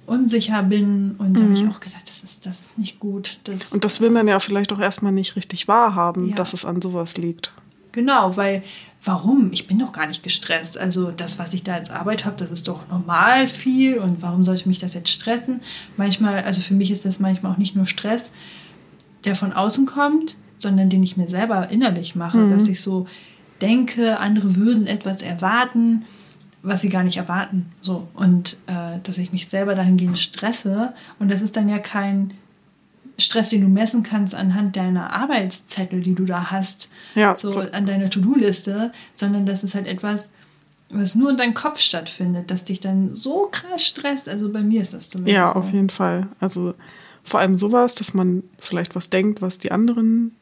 unsicher bin. Und da mhm. habe ich auch gedacht, das ist, das ist nicht gut. Das, und das will man ja vielleicht auch erstmal nicht richtig wahrhaben, ja. dass es an sowas liegt. Genau, weil warum? Ich bin doch gar nicht gestresst. Also das, was ich da als Arbeit habe, das ist doch normal viel und warum sollte mich das jetzt stressen? Manchmal, also für mich ist das manchmal auch nicht nur Stress, der von außen kommt, sondern den ich mir selber innerlich mache, mhm. dass ich so denke, andere würden etwas erwarten, was sie gar nicht erwarten. So und äh, dass ich mich selber dahingehend stresse und das ist dann ja kein Stress, den du messen kannst anhand deiner Arbeitszettel, die du da hast, ja, so, so. an deiner To-Do-Liste, sondern das ist halt etwas, was nur in deinem Kopf stattfindet, das dich dann so krass stresst. Also bei mir ist das zumindest. Ja, auf jeden Fall. Also vor allem sowas, dass man vielleicht was denkt, was die anderen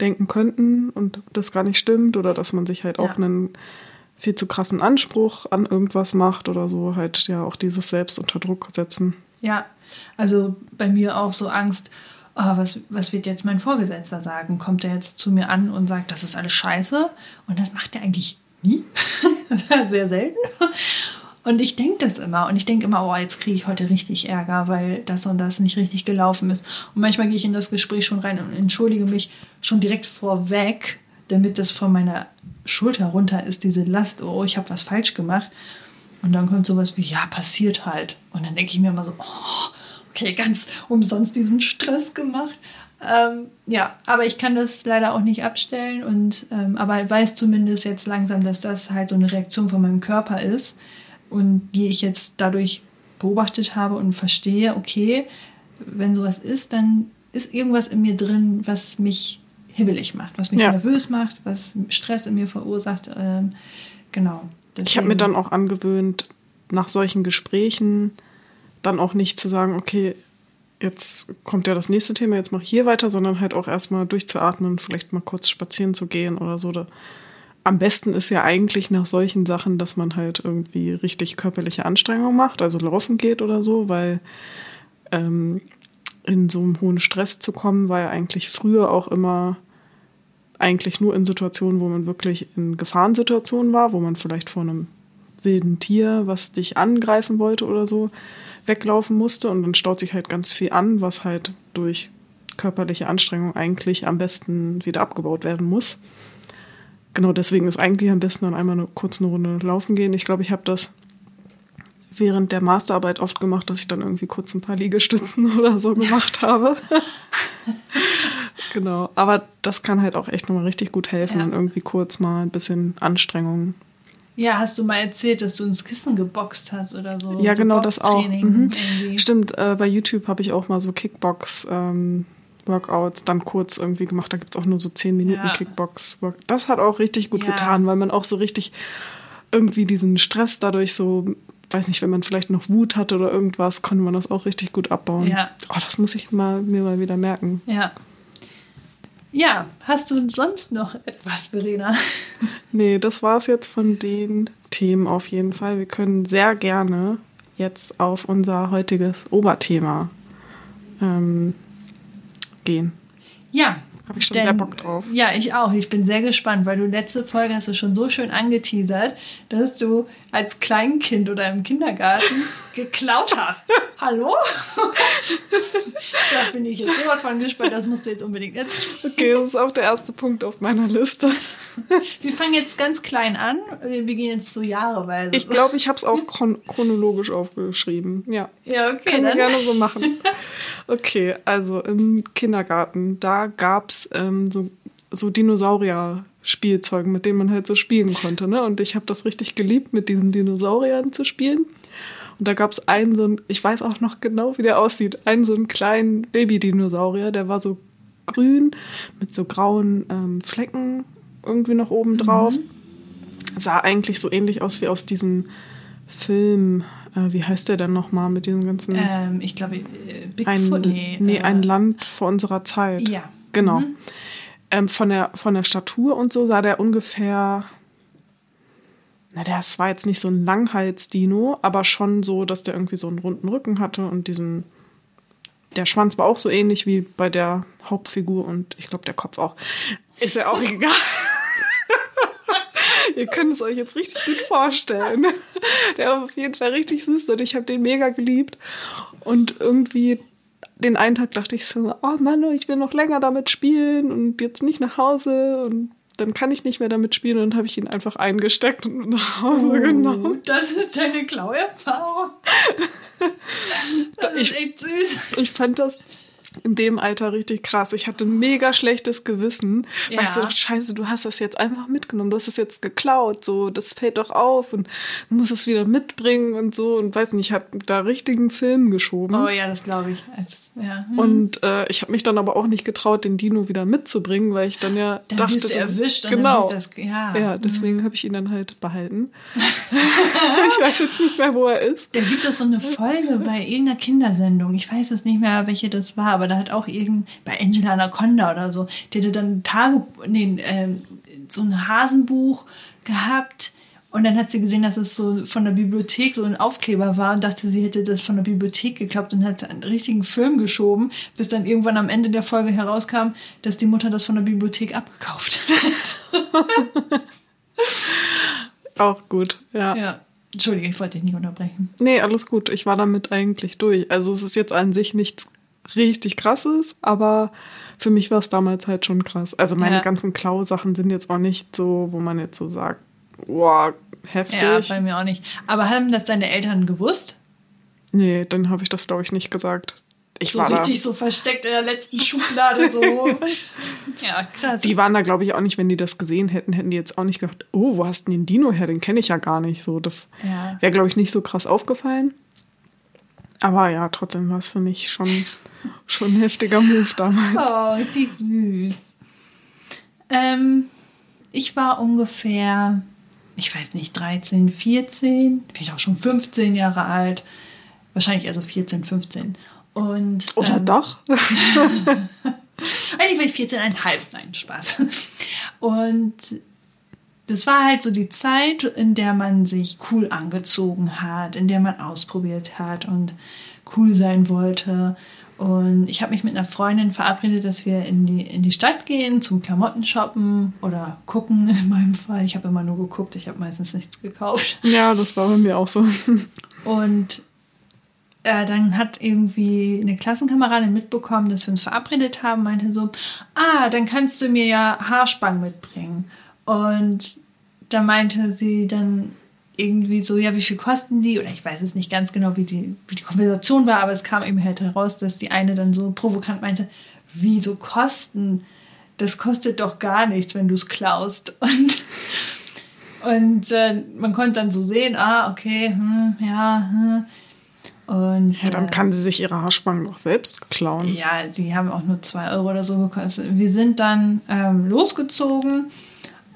denken könnten und das gar nicht stimmt oder dass man sich halt ja. auch einen viel zu krassen Anspruch an irgendwas macht oder so, halt ja auch dieses Selbst unter Druck setzen. Ja, also bei mir auch so Angst, oh, was, was wird jetzt mein Vorgesetzter sagen? Kommt er jetzt zu mir an und sagt, das ist alles scheiße? Und das macht er eigentlich nie. Sehr selten. Und ich denke das immer. Und ich denke immer, oh, jetzt kriege ich heute richtig Ärger, weil das und das nicht richtig gelaufen ist. Und manchmal gehe ich in das Gespräch schon rein und entschuldige mich schon direkt vorweg, damit das von meiner Schulter runter ist, diese Last, oh, ich habe was falsch gemacht. Und dann kommt sowas wie, ja, passiert halt. Und dann denke ich mir immer so, oh, okay, ganz umsonst diesen Stress gemacht. Ähm, ja, aber ich kann das leider auch nicht abstellen. Und, ähm, aber ich weiß zumindest jetzt langsam, dass das halt so eine Reaktion von meinem Körper ist und die ich jetzt dadurch beobachtet habe und verstehe, okay, wenn sowas ist, dann ist irgendwas in mir drin, was mich hibbelig macht, was mich ja. nervös macht, was Stress in mir verursacht. Ähm, genau. Deswegen. Ich habe mir dann auch angewöhnt, nach solchen Gesprächen dann auch nicht zu sagen, okay, jetzt kommt ja das nächste Thema, jetzt mache ich hier weiter, sondern halt auch erstmal durchzuatmen, vielleicht mal kurz spazieren zu gehen oder so. Am besten ist ja eigentlich nach solchen Sachen, dass man halt irgendwie richtig körperliche Anstrengung macht, also laufen geht oder so, weil ähm, in so einem hohen Stress zu kommen, war ja eigentlich früher auch immer eigentlich nur in Situationen, wo man wirklich in Gefahrensituationen war, wo man vielleicht vor einem wilden Tier, was dich angreifen wollte oder so, weglaufen musste. Und dann staut sich halt ganz viel an, was halt durch körperliche Anstrengung eigentlich am besten wieder abgebaut werden muss. Genau deswegen ist eigentlich am besten dann einmal eine, kurz eine Runde laufen gehen. Ich glaube, ich habe das während der Masterarbeit oft gemacht, dass ich dann irgendwie kurz ein paar Liegestützen oder so gemacht habe. Genau, aber das kann halt auch echt nochmal richtig gut helfen ja. und irgendwie kurz mal ein bisschen Anstrengung. Ja, hast du mal erzählt, dass du ins Kissen geboxt hast oder so? Ja, so genau, das auch. Mhm. Stimmt, äh, bei YouTube habe ich auch mal so Kickbox. Ähm, Workouts dann kurz irgendwie gemacht. Da gibt es auch nur so 10 Minuten ja. Kickbox. -Work. Das hat auch richtig gut ja. getan, weil man auch so richtig irgendwie diesen Stress dadurch so, weiß nicht, wenn man vielleicht noch Wut hatte oder irgendwas, konnte man das auch richtig gut abbauen. Ja. Oh, das muss ich mal, mir mal wieder merken. Ja. Ja, hast du sonst noch etwas, Verena? Nee, das war es jetzt von den Themen auf jeden Fall. Wir können sehr gerne jetzt auf unser heutiges Oberthema ähm, gehen. Ja, habe ich schon Denn, sehr Bock drauf. Ja, ich auch. Ich bin sehr gespannt, weil du letzte Folge hast du schon so schön angeteasert, dass du als Kleinkind oder im Kindergarten geklaut hast. Hallo? da bin ich jetzt sowas von gespannt, das musst du jetzt unbedingt erzählen. Okay, das ist auch der erste Punkt auf meiner Liste. Wir fangen jetzt ganz klein an. Wir gehen jetzt so jahreweise. Ich glaube, ich habe es auch chron chronologisch aufgeschrieben. Ja. Ja, okay. Können wir gerne so machen. Okay, also im Kindergarten, da gab es ähm, so, so Dinosaurier-Spielzeugen, mit denen man halt so spielen konnte. Ne? Und ich habe das richtig geliebt, mit diesen Dinosauriern zu spielen. Und da gab es einen so einen, ich weiß auch noch genau, wie der aussieht, einen so einen kleinen Baby-Dinosaurier, der war so grün mit so grauen ähm, Flecken irgendwie noch oben drauf. Mhm. Sah eigentlich so ähnlich aus wie aus diesen Film, äh, wie heißt der denn nochmal mit diesem ganzen. Ähm, ich glaube, äh, ein, Bigfoot, nee. nee, äh, ein Land vor unserer Zeit. Ja. Genau. Mhm. Ähm, von, der, von der Statur und so sah der ungefähr. Na, das war jetzt nicht so ein Langhalsdino, aber schon so, dass der irgendwie so einen runden Rücken hatte und diesen. Der Schwanz war auch so ähnlich wie bei der Hauptfigur und ich glaube der Kopf auch. Ist ja auch egal. Ihr könnt es euch jetzt richtig gut vorstellen. Der war auf jeden Fall richtig süß und ich habe den mega geliebt. Und irgendwie den einen Tag dachte ich so, oh Mann, ich will noch länger damit spielen und jetzt nicht nach Hause und dann kann ich nicht mehr damit spielen und habe ich ihn einfach eingesteckt und nach Hause Oh, genommen. Das ist deine Klauerfahrung. Das ist echt süß. Ich fand das in dem Alter richtig krass. Ich hatte ein mega schlechtes Gewissen. Weil ich so, dachte, scheiße, du hast das jetzt einfach mitgenommen. Du hast es jetzt geklaut. So, das fällt doch auf und du musst es wieder mitbringen und so. Und weiß nicht, ich habe da richtigen Film geschoben. Oh ja, das glaube ich. Als, ja. Hm. Und äh, ich habe mich dann aber auch nicht getraut, den Dino wieder mitzubringen, weil ich dann ja dann dachte, wirst du erwischt genau. das, ja. ja, deswegen habe ich ihn dann halt behalten. ich weiß jetzt nicht mehr, wo er ist. Da gibt es so eine Folge bei irgendeiner Kindersendung. Ich weiß jetzt nicht mehr, welche das war, aber da hat auch irgend bei Angela Anaconda oder so, die hatte dann ein Tage, nee, ähm, so ein Hasenbuch gehabt. Und dann hat sie gesehen, dass es so von der Bibliothek so ein Aufkleber war und dachte, sie hätte das von der Bibliothek geklappt und hat einen richtigen Film geschoben, bis dann irgendwann am Ende der Folge herauskam, dass die Mutter das von der Bibliothek abgekauft hat. Auch gut, ja. ja. Entschuldige, ich wollte dich nicht unterbrechen. Nee, alles gut. Ich war damit eigentlich durch. Also es ist jetzt an sich nichts richtig krasses, aber für mich war es damals halt schon krass. Also meine Ja. ganzen Klausachen sind jetzt auch nicht so, wo man jetzt so sagt, wow, heftig. Ja, bei mir auch nicht. Aber haben das deine Eltern gewusst? nee, dann habe ich das, glaube ich, nicht gesagt. Ich So war richtig da. so versteckt in der letzten Schublade so. ja, krass. Die waren da, glaube ich, auch nicht, wenn die das gesehen hätten, hätten die jetzt auch nicht gedacht, oh, wo hast du denn den Dino her? Den kenne ich ja gar nicht. So, das Ja. wäre, glaube ich, nicht so krass aufgefallen. Aber ja, trotzdem war es für mich schon, schon ein heftiger Move damals. Oh, richtig süß. Ähm, ich war ungefähr, ich weiß nicht, 13, 14, vielleicht auch schon 15 Jahre alt. Wahrscheinlich eher so 14, 15. Und, Oder ähm, doch? Eigentlich war ich 14,5. Nein, Spaß. Und das war halt so die Zeit, in der man sich cool angezogen hat, in der man ausprobiert hat und cool sein wollte. Und ich habe mich mit einer Freundin verabredet, dass wir in die, in die Stadt gehen zum Klamotten shoppen oder gucken in meinem Fall. Ich habe immer nur geguckt, ich habe meistens nichts gekauft. Ja, das war bei mir auch so. Und äh, dann hat irgendwie eine Klassenkameradin mitbekommen, dass wir uns verabredet haben, meinte so, ah, dann kannst du mir ja Haarspangen mitbringen. Und da meinte sie dann irgendwie so, ja, wie viel kosten die? Oder ich weiß es nicht ganz genau, wie die, wie die Konversation war, aber es kam eben halt heraus, dass die eine dann so provokant meinte, wieso kosten? Das kostet doch gar nichts, wenn du es klaust. Und und äh, man konnte dann so sehen, ah, okay, hm, ja, hm. Und Ja, dann äh, kann sie sich ihre Haarspangen doch selbst klauen. ja, die haben auch nur zwei Euro oder so gekostet. Wir sind dann ähm, losgezogen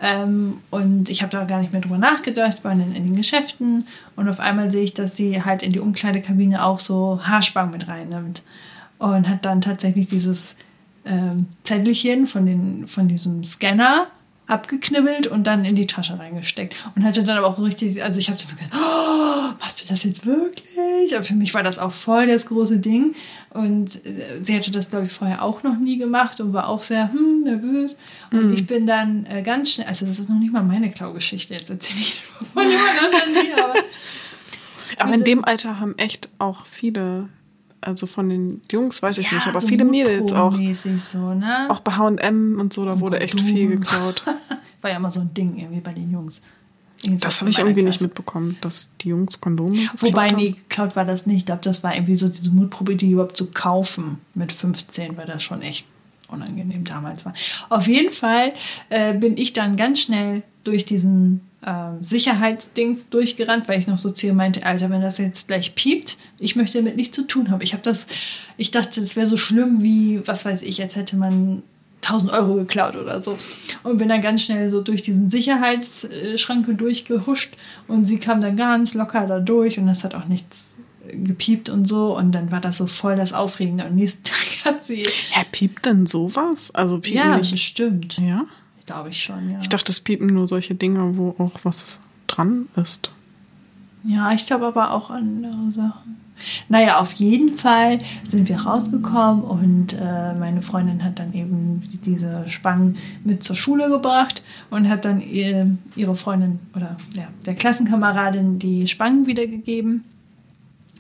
ähm, und ich habe da gar nicht mehr drüber nachgedacht, waren dann in den Geschäften. Und auf einmal sehe ich, dass sie halt in die Umkleidekabine auch so Haarspangen mit reinnimmt. Und hat dann tatsächlich dieses ähm, Zettelchen von, den, von diesem Scanner abgeknibbelt und dann in die Tasche reingesteckt. Und hatte dann aber auch richtig, also ich habe so gedacht, oh, machst du das jetzt wirklich? Aber für mich war das auch voll das große Ding. Und äh, sie hatte das, glaube ich, vorher auch noch nie gemacht und war auch sehr hm, nervös. Und ich bin dann äh, ganz schnell, also das ist noch nicht mal meine Klaugeschichte, jetzt erzähle ich einfach von jemand anderem die, aber Aber Also- in dem Alter haben echt auch viele, also von den Jungs weiß ich Ja, nicht, aber so viele Mädels auch. So, ne? Auch bei H&M und so, da wurde echt viel geklaut. War ja immer so ein Ding irgendwie bei den Jungs. Jedenfalls Das habe ich irgendwie nicht Klasse. mitbekommen, dass die Jungs Kondome Wobei, nee, geklaut war das nicht. Ich glaube, das war irgendwie so diese Mutprobe, die überhaupt zu kaufen mit 15, weil das schon echt unangenehm damals war. Auf jeden Fall äh, bin ich dann ganz schnell durch diesen ähm, Sicherheitsdings durchgerannt, weil ich noch so zu ihr meinte, Alter, wenn das jetzt gleich piept, ich möchte damit nichts zu tun haben. Ich habe das, ich dachte, es wäre so schlimm wie, was weiß ich, als hätte man 1000 Euro geklaut oder so. Und bin dann ganz schnell so durch diesen Sicherheitsschranke durchgehuscht und sie kam dann ganz locker da durch und das hat auch nichts gepiept und so und dann war das so voll das Aufregende und nächsten Tag hat sie... Hä, piept denn sowas? Also piepen Ja, nicht... bestimmt. Ja? Glaube ich schon, ja. Ich dachte, es piepen nur solche Dinge, wo auch was dran ist. Ja, ich glaube aber auch andere Sachen. Naja, auf jeden Fall sind wir rausgekommen und äh, meine Freundin hat dann eben diese Spangen mit zur Schule gebracht und hat dann ihr, ihre Freundin oder ja, der Klassenkameradin die Spangen wiedergegeben.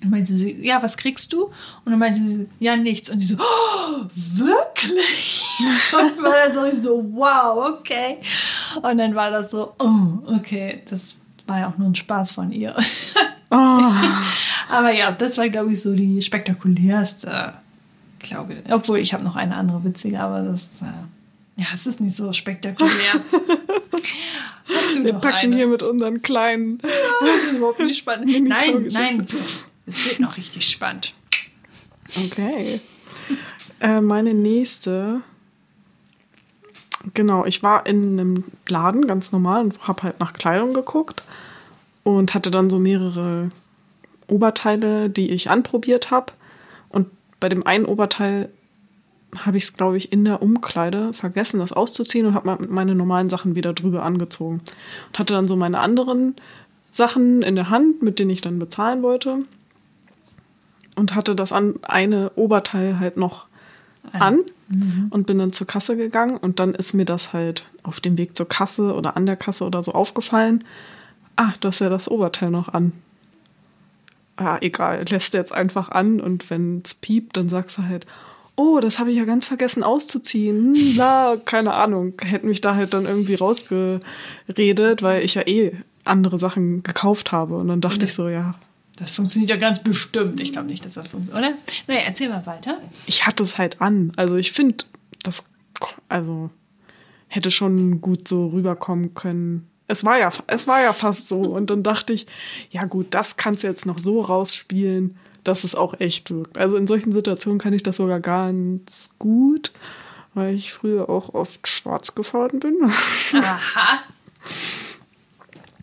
Und meinte sie, ja, was kriegst du? Und dann meinte sie, ja, nichts. Und die so, oh, wirklich? Und war dann so, so, wow, okay. Und dann war das so, oh, okay, das war ja auch nur ein Spaß von ihr. Oh, Aber ja, das war, glaube ich, so die spektakulärste, glaube ich. Obwohl, ich habe noch eine andere witzige, aber das, äh, ja, es ist nicht so spektakulär. Hast du wir packen eine? hier mit unseren kleinen. Das ist überhaupt nicht spannend. Nein, nein, es wird noch richtig spannend. Okay. Äh, meine nächste. Genau, ich war in einem Laden ganz normal und habe halt nach Kleidung geguckt und hatte dann so mehrere Oberteile, die ich anprobiert habe. Und bei dem einen Oberteil habe ich es, glaube ich, in der Umkleide vergessen, das auszuziehen und habe meine normalen Sachen wieder drüber angezogen. Und hatte dann so meine anderen Sachen in der Hand, mit denen ich dann bezahlen wollte. Und hatte das an eine Oberteil halt noch an und bin dann zur Kasse gegangen und dann ist mir das halt auf dem Weg zur Kasse oder an der Kasse oder so aufgefallen. Ah, du hast ja das Oberteil noch an. Ah, egal, lässt jetzt einfach an und wenn es piept, dann sagst du halt, oh, das habe ich ja ganz vergessen auszuziehen. Hm, na, keine Ahnung. Hätten mich da halt dann irgendwie rausgeredet, weil ich ja eh andere Sachen gekauft habe. Und dann dachte ich so, ja, Das funktioniert ja ganz bestimmt. Ich glaube nicht, dass das funktioniert, oder? Naja, erzähl mal weiter. ich hatte es halt an. Also ich finde, das also hätte schon gut so rüberkommen können. Es war ja, es war ja fast so. Und dann dachte ich, ja gut, das kannst du jetzt noch so rausspielen, dass es auch echt wirkt. Also in solchen Situationen kann ich das sogar ganz gut, weil ich früher auch oft schwarz gefahren bin. Aha.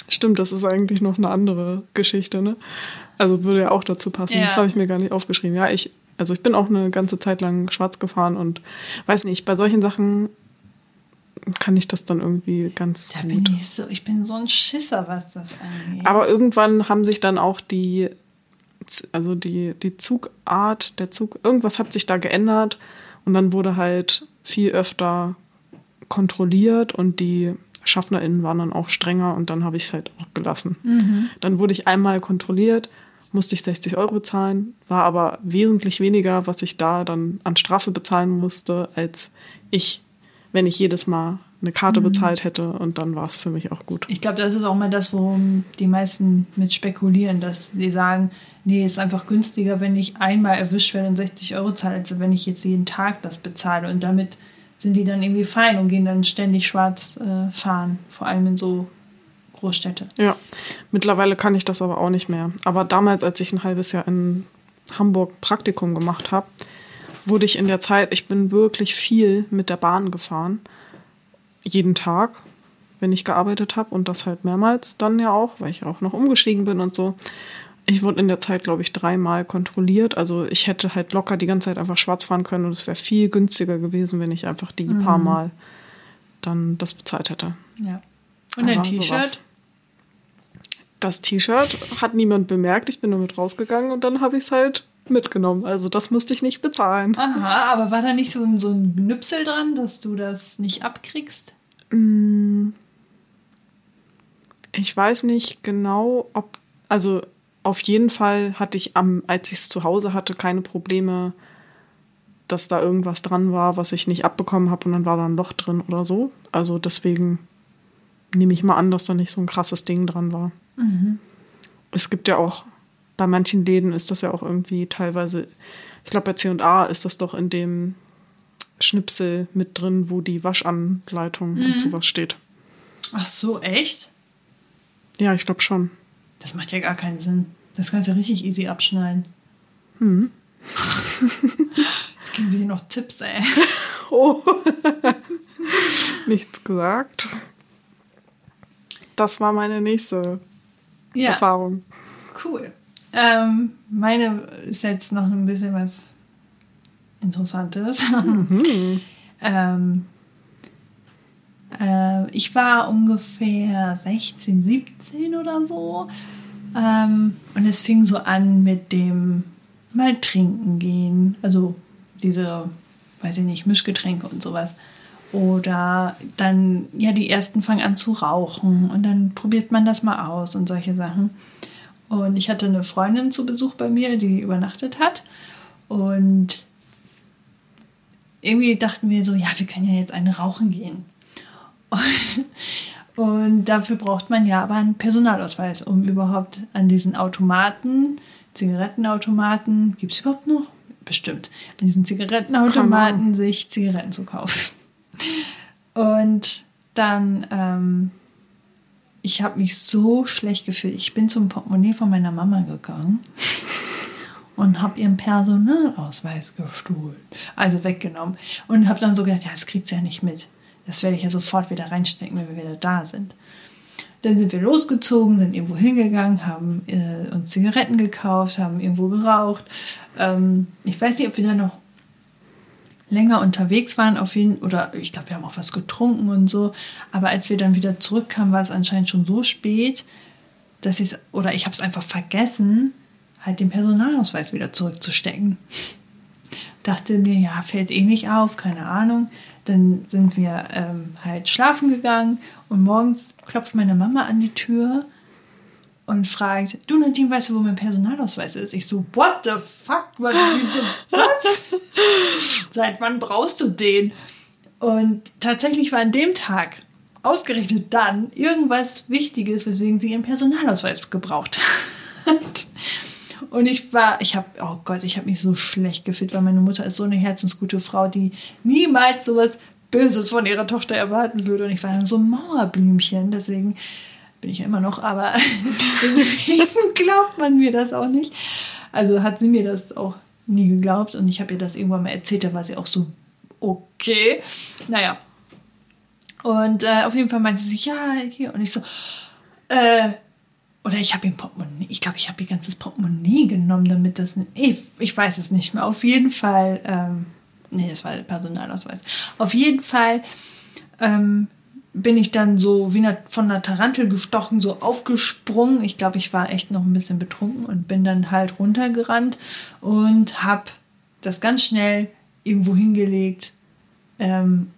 Stimmt, das ist eigentlich noch eine andere Geschichte, ne? Also würde ja auch dazu passen. Ja. Das habe ich mir gar nicht aufgeschrieben. Ja, ich, also ich bin auch eine ganze Zeit lang schwarz gefahren und weiß nicht, bei solchen Sachen kann ich das dann irgendwie ganz Da bin gut. ich so, ich bin so ein Schisser, was das angeht. Aber irgendwann haben sich dann auch die, also die, die Zugart, der Zug, irgendwas hat sich da geändert und dann wurde halt viel öfter kontrolliert und die SchaffnerInnen waren dann auch strenger und dann habe ich es halt auch gelassen. Dann wurde ich einmal kontrolliert, musste ich 60 Euro bezahlen, war aber wesentlich weniger, was ich da dann an Strafe bezahlen musste, als ich, wenn ich jedes Mal eine Karte bezahlt hätte und dann war es für mich auch gut. Ich glaube, das ist auch mal das, worum die meisten mit spekulieren, dass die sagen, nee, ist einfach günstiger, wenn ich einmal erwischt werde und 60 Euro zahle, als wenn ich jetzt jeden Tag das bezahle. Und damit sind die dann irgendwie fein und gehen dann ständig schwarz äh, fahren, vor allem in so Großstädte. Ja, mittlerweile kann ich das aber auch nicht mehr. Aber damals, als ich ein halbes Jahr in Hamburg Praktikum gemacht habe, wurde ich in der Zeit, ich bin wirklich viel mit der Bahn gefahren. Jeden Tag, wenn ich gearbeitet habe und das halt mehrmals dann ja auch, weil ich auch noch umgestiegen bin und so. Ich wurde in der Zeit, glaube ich, dreimal kontrolliert. Also ich hätte halt locker die ganze Zeit einfach schwarz fahren können und es wäre viel günstiger gewesen, wenn ich einfach die paar Mal dann das bezahlt hätte. Ja. Und dein Aber sowas. T-Shirt? Das T-Shirt hat niemand bemerkt. Ich bin nur mit rausgegangen und dann habe ich es halt mitgenommen. Also das musste ich nicht bezahlen. Aha, aber war da nicht so ein, so ein Knüpsel dran, dass du das nicht abkriegst? Ich weiß nicht genau, ob. Also auf jeden Fall hatte ich am, als ich es zu Hause hatte, keine Probleme, dass da irgendwas dran war, was ich nicht abbekommen habe und dann war da ein Loch drin oder so. Also deswegen nehme ich mal an, dass da nicht so ein krasses Ding dran war. Es gibt ja auch, bei manchen Läden ist das ja auch irgendwie teilweise, ich glaube bei C&A ist das doch in dem Schnipsel mit drin, wo die Waschanleitung und sowas steht. Ach so, echt? Ja, ich glaube schon. Das macht ja gar keinen Sinn. Das kannst du ja richtig easy abschneiden. Jetzt geben wir dir noch Tipps, ey. Oh. Nichts gesagt. Das war meine nächste Ja. Erfahrung. Cool. Ähm, meine ist jetzt noch ein bisschen was Interessantes. ähm, äh, ich war ungefähr 16, 17 oder so. Ähm, und es fing so an mit dem mal trinken gehen. Also diese, weiß ich nicht, Mischgetränke und sowas. Oder dann, ja, die ersten fangen an zu rauchen und dann probiert man das mal aus und solche Sachen. Und ich hatte eine Freundin zu Besuch bei mir, die übernachtet hat. Und irgendwie dachten wir so, ja, wir können ja jetzt eine rauchen gehen. Und, dafür braucht man ja aber einen Personalausweis, um überhaupt an diesen Automaten, Zigarettenautomaten, gibt es überhaupt noch? Bestimmt. An diesen Zigarettenautomaten sich Zigaretten zu kaufen. Und dann, ähm, ich habe mich so schlecht gefühlt. Ich bin zum Portemonnaie von meiner Mama gegangen und habe ihren Personalausweis gestohlen, also weggenommen. Und habe dann so gedacht, ja, das kriegt sie ja nicht mit. Das werde ich ja sofort wieder reinstecken, wenn wir wieder da sind. Dann sind wir losgezogen, sind irgendwo hingegangen, haben äh, uns Zigaretten gekauft, haben irgendwo geraucht. Ähm, ich weiß nicht, ob wir da noch länger unterwegs waren, auf jeden oder ich glaube, wir haben auch was getrunken und so. Aber als wir dann wieder zurückkamen, war es anscheinend schon so spät, dass ich oder ich habe es einfach vergessen, halt den Personalausweis wieder zurückzustecken. Dachte mir, ja, fällt eh nicht auf, keine Ahnung. Dann sind wir ähm, halt schlafen gegangen und morgens klopft meine Mama an die Tür und fragt, du Nadine, weißt du, wo mein Personalausweis ist? Ich so, what the fuck? Was, was? Seit wann brauchst du den? Und tatsächlich war an dem Tag, ausgerechnet dann, irgendwas Wichtiges, weswegen sie ihren Personalausweis gebraucht hat. Und ich war, ich habe, oh Gott, ich habe mich so schlecht gefühlt, weil meine Mutter ist so eine herzensgute Frau, die niemals sowas Böses von ihrer Tochter erwarten würde. Und ich war dann so ein Mauerblümchen, deswegen bin ich ja immer noch, aber deswegen glaubt man mir das auch nicht. Also hat sie mir das auch nie geglaubt und ich habe ihr das irgendwann mal erzählt, da war sie auch so, okay. Naja. Und äh, auf jeden Fall meinte sie sich, ja, hier. Und ich so, äh, oder ich habe ihr Portemonnaie, ich glaube, ich habe ihr ganzes Portemonnaie genommen, damit das, ich, ich weiß es nicht mehr. Auf jeden Fall, ähm, nee, das war der Personalausweis. Auf jeden Fall ähm, bin ich dann so wie eine, von einer Tarantel gestochen, so aufgesprungen. Ich glaube, ich war echt noch ein bisschen betrunken und bin dann halt runtergerannt und habe das ganz schnell irgendwo hingelegt. Ähm,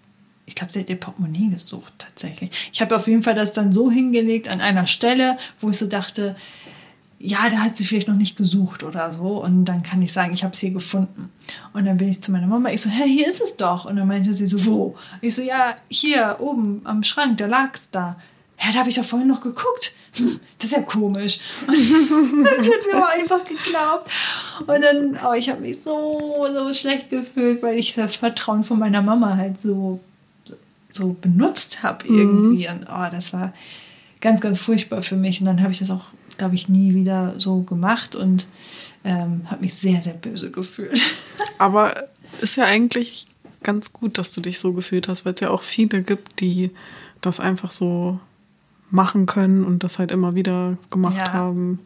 ich glaube, sie hat ihr Portemonnaie gesucht, tatsächlich. Ich habe auf jeden Fall das dann so hingelegt an einer Stelle, wo ich so dachte, ja, da hat sie vielleicht noch nicht gesucht oder so. Und dann kann ich sagen, ich habe es hier gefunden. Und dann bin ich zu meiner Mama, ich so, hey, hier ist es doch. Und dann meinte sie so, wo? Ich so, ja, hier oben am Schrank, da lag es da. Ja, da habe ich doch vorhin noch geguckt. Das ist ja komisch. Und dann hat mir aber einfach geglaubt. Und dann, oh, ich habe mich so, so schlecht gefühlt, weil ich das Vertrauen von meiner Mama halt so, so benutzt habe irgendwie. Und oh, das war ganz, ganz furchtbar für mich. Und dann habe ich das auch, glaube ich, nie wieder so gemacht und ähm, habe mich sehr, sehr böse gefühlt. Aber ist ja eigentlich ganz gut, dass du dich so gefühlt hast, weil es ja auch viele gibt, die das einfach so machen können und das halt immer wieder gemacht Ja. haben.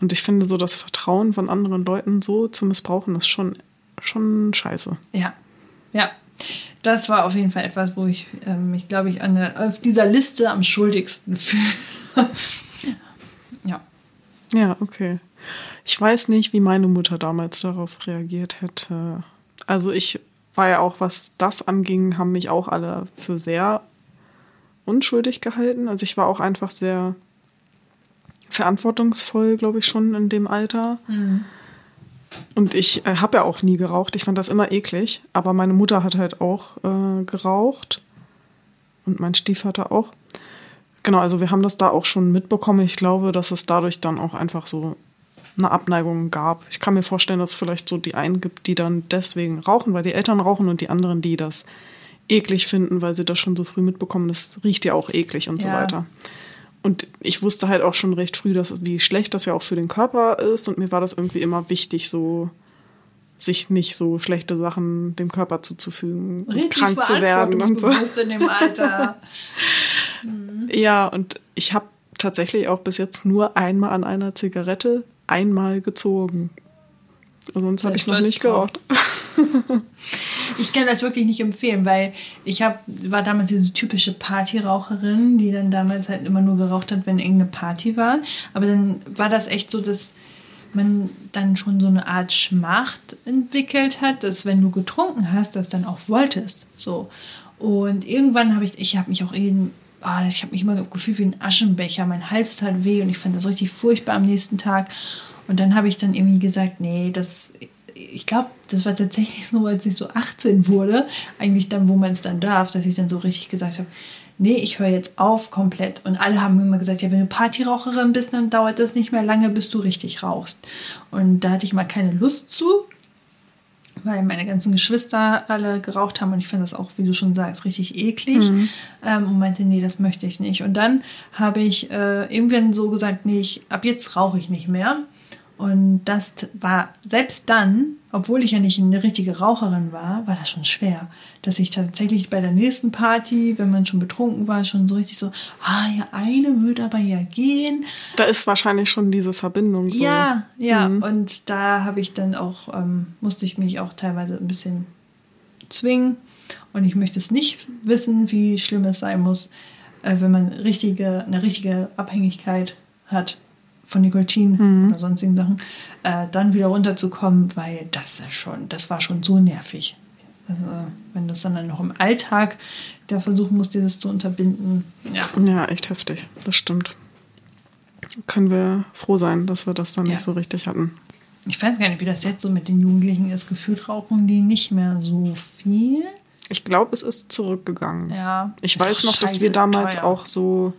Und ich finde so das Vertrauen von anderen Leuten so zu missbrauchen, ist schon, schon scheiße. Ja, ja. Das war auf jeden Fall etwas, wo ich ähm, mich, glaube ich, an auf dieser Liste am schuldigsten fühle. ja. Ja, okay. Ich weiß nicht, wie meine Mutter damals darauf reagiert hätte. Also ich war ja auch, was das anging, haben mich auch alle für sehr unschuldig gehalten. Also ich war auch einfach sehr verantwortungsvoll, glaube ich, schon in dem Alter. Und ich äh, habe ja auch nie geraucht. Ich fand das immer eklig. Aber meine Mutter hat halt auch äh, geraucht. Und mein Stiefvater auch. Genau, also wir haben das da auch schon mitbekommen. Ich glaube, dass es dadurch dann auch einfach so eine Abneigung gab. Ich kann mir vorstellen, dass es vielleicht so die einen gibt, die dann deswegen rauchen, weil die Eltern rauchen und die anderen, die das eklig finden, weil sie das schon so früh mitbekommen. Das riecht ja auch eklig und so Ja. weiter. Und ich wusste halt auch schon recht früh, dass, wie schlecht das ja auch für den Körper ist. Und mir war das irgendwie immer wichtig, so sich nicht so schlechte Sachen dem Körper zuzufügen, Richtig krank zu werden und so. in dem Alter. mhm. Ja, und ich habe tatsächlich auch bis jetzt nur einmal an einer Zigarette einmal gezogen. Sonst habe ich noch nicht geraucht. ich kann das wirklich nicht empfehlen, weil ich hab, war damals diese typische Partyraucherin, die dann damals halt immer nur geraucht hat, wenn irgendeine Party war. Aber dann war das echt so, dass man dann schon so eine Art Schmacht entwickelt hat, dass wenn du getrunken hast, das dann auch wolltest. So. Und irgendwann habe ich, ich habe mich auch eben, oh, ich habe mich immer gefühlt wie ein Aschenbecher, mein Hals tat weh und ich fand das richtig furchtbar am nächsten Tag. Und dann habe ich dann irgendwie gesagt, nee, das, ich glaube, das war tatsächlich so, als ich so 18 wurde, eigentlich dann, wo man es dann darf, dass ich dann so richtig gesagt habe, nee, ich höre jetzt auf komplett. Und alle haben immer gesagt, ja, wenn du Partyraucherin bist, dann dauert das nicht mehr lange, bis du richtig rauchst. Und da hatte ich mal keine Lust zu, weil meine ganzen Geschwister alle geraucht haben und ich finde das auch, wie du schon sagst, richtig eklig. Mhm. Ähm, und meinte, nee, das möchte ich nicht. Und dann habe ich äh, irgendwann so gesagt, nee, ich, ab jetzt rauche ich nicht mehr. Und das war selbst dann, obwohl ich ja nicht eine richtige Raucherin war, war das schon schwer, dass ich tatsächlich bei der nächsten Party, wenn man schon betrunken war, schon so richtig so, ah ja, eine würde aber ja gehen. Da ist wahrscheinlich schon diese Verbindung so. Ja, ja. Mhm. Und da habe ich dann auch, ähm, musste ich mich auch teilweise ein bisschen zwingen. Und ich möchte es nicht wissen, wie schlimm es sein muss, äh, wenn man richtige, eine richtige Abhängigkeit hat von Nikotin mhm. oder sonstigen Sachen, äh, dann wieder runterzukommen, weil das ist schon, das war schon so nervig. Also, wenn du es dann noch im Alltag da versuchen musst, dieses zu unterbinden. Ja. ja, echt heftig. Das stimmt. Können wir froh sein, dass wir das dann ja. nicht so richtig hatten. Ich weiß gar nicht, wie das jetzt so mit den Jugendlichen ist. Gefühlt rauchen die nicht mehr so viel. Ich glaube, es ist zurückgegangen. Ja. Ich weiß noch, dass wir damals teuer. auch so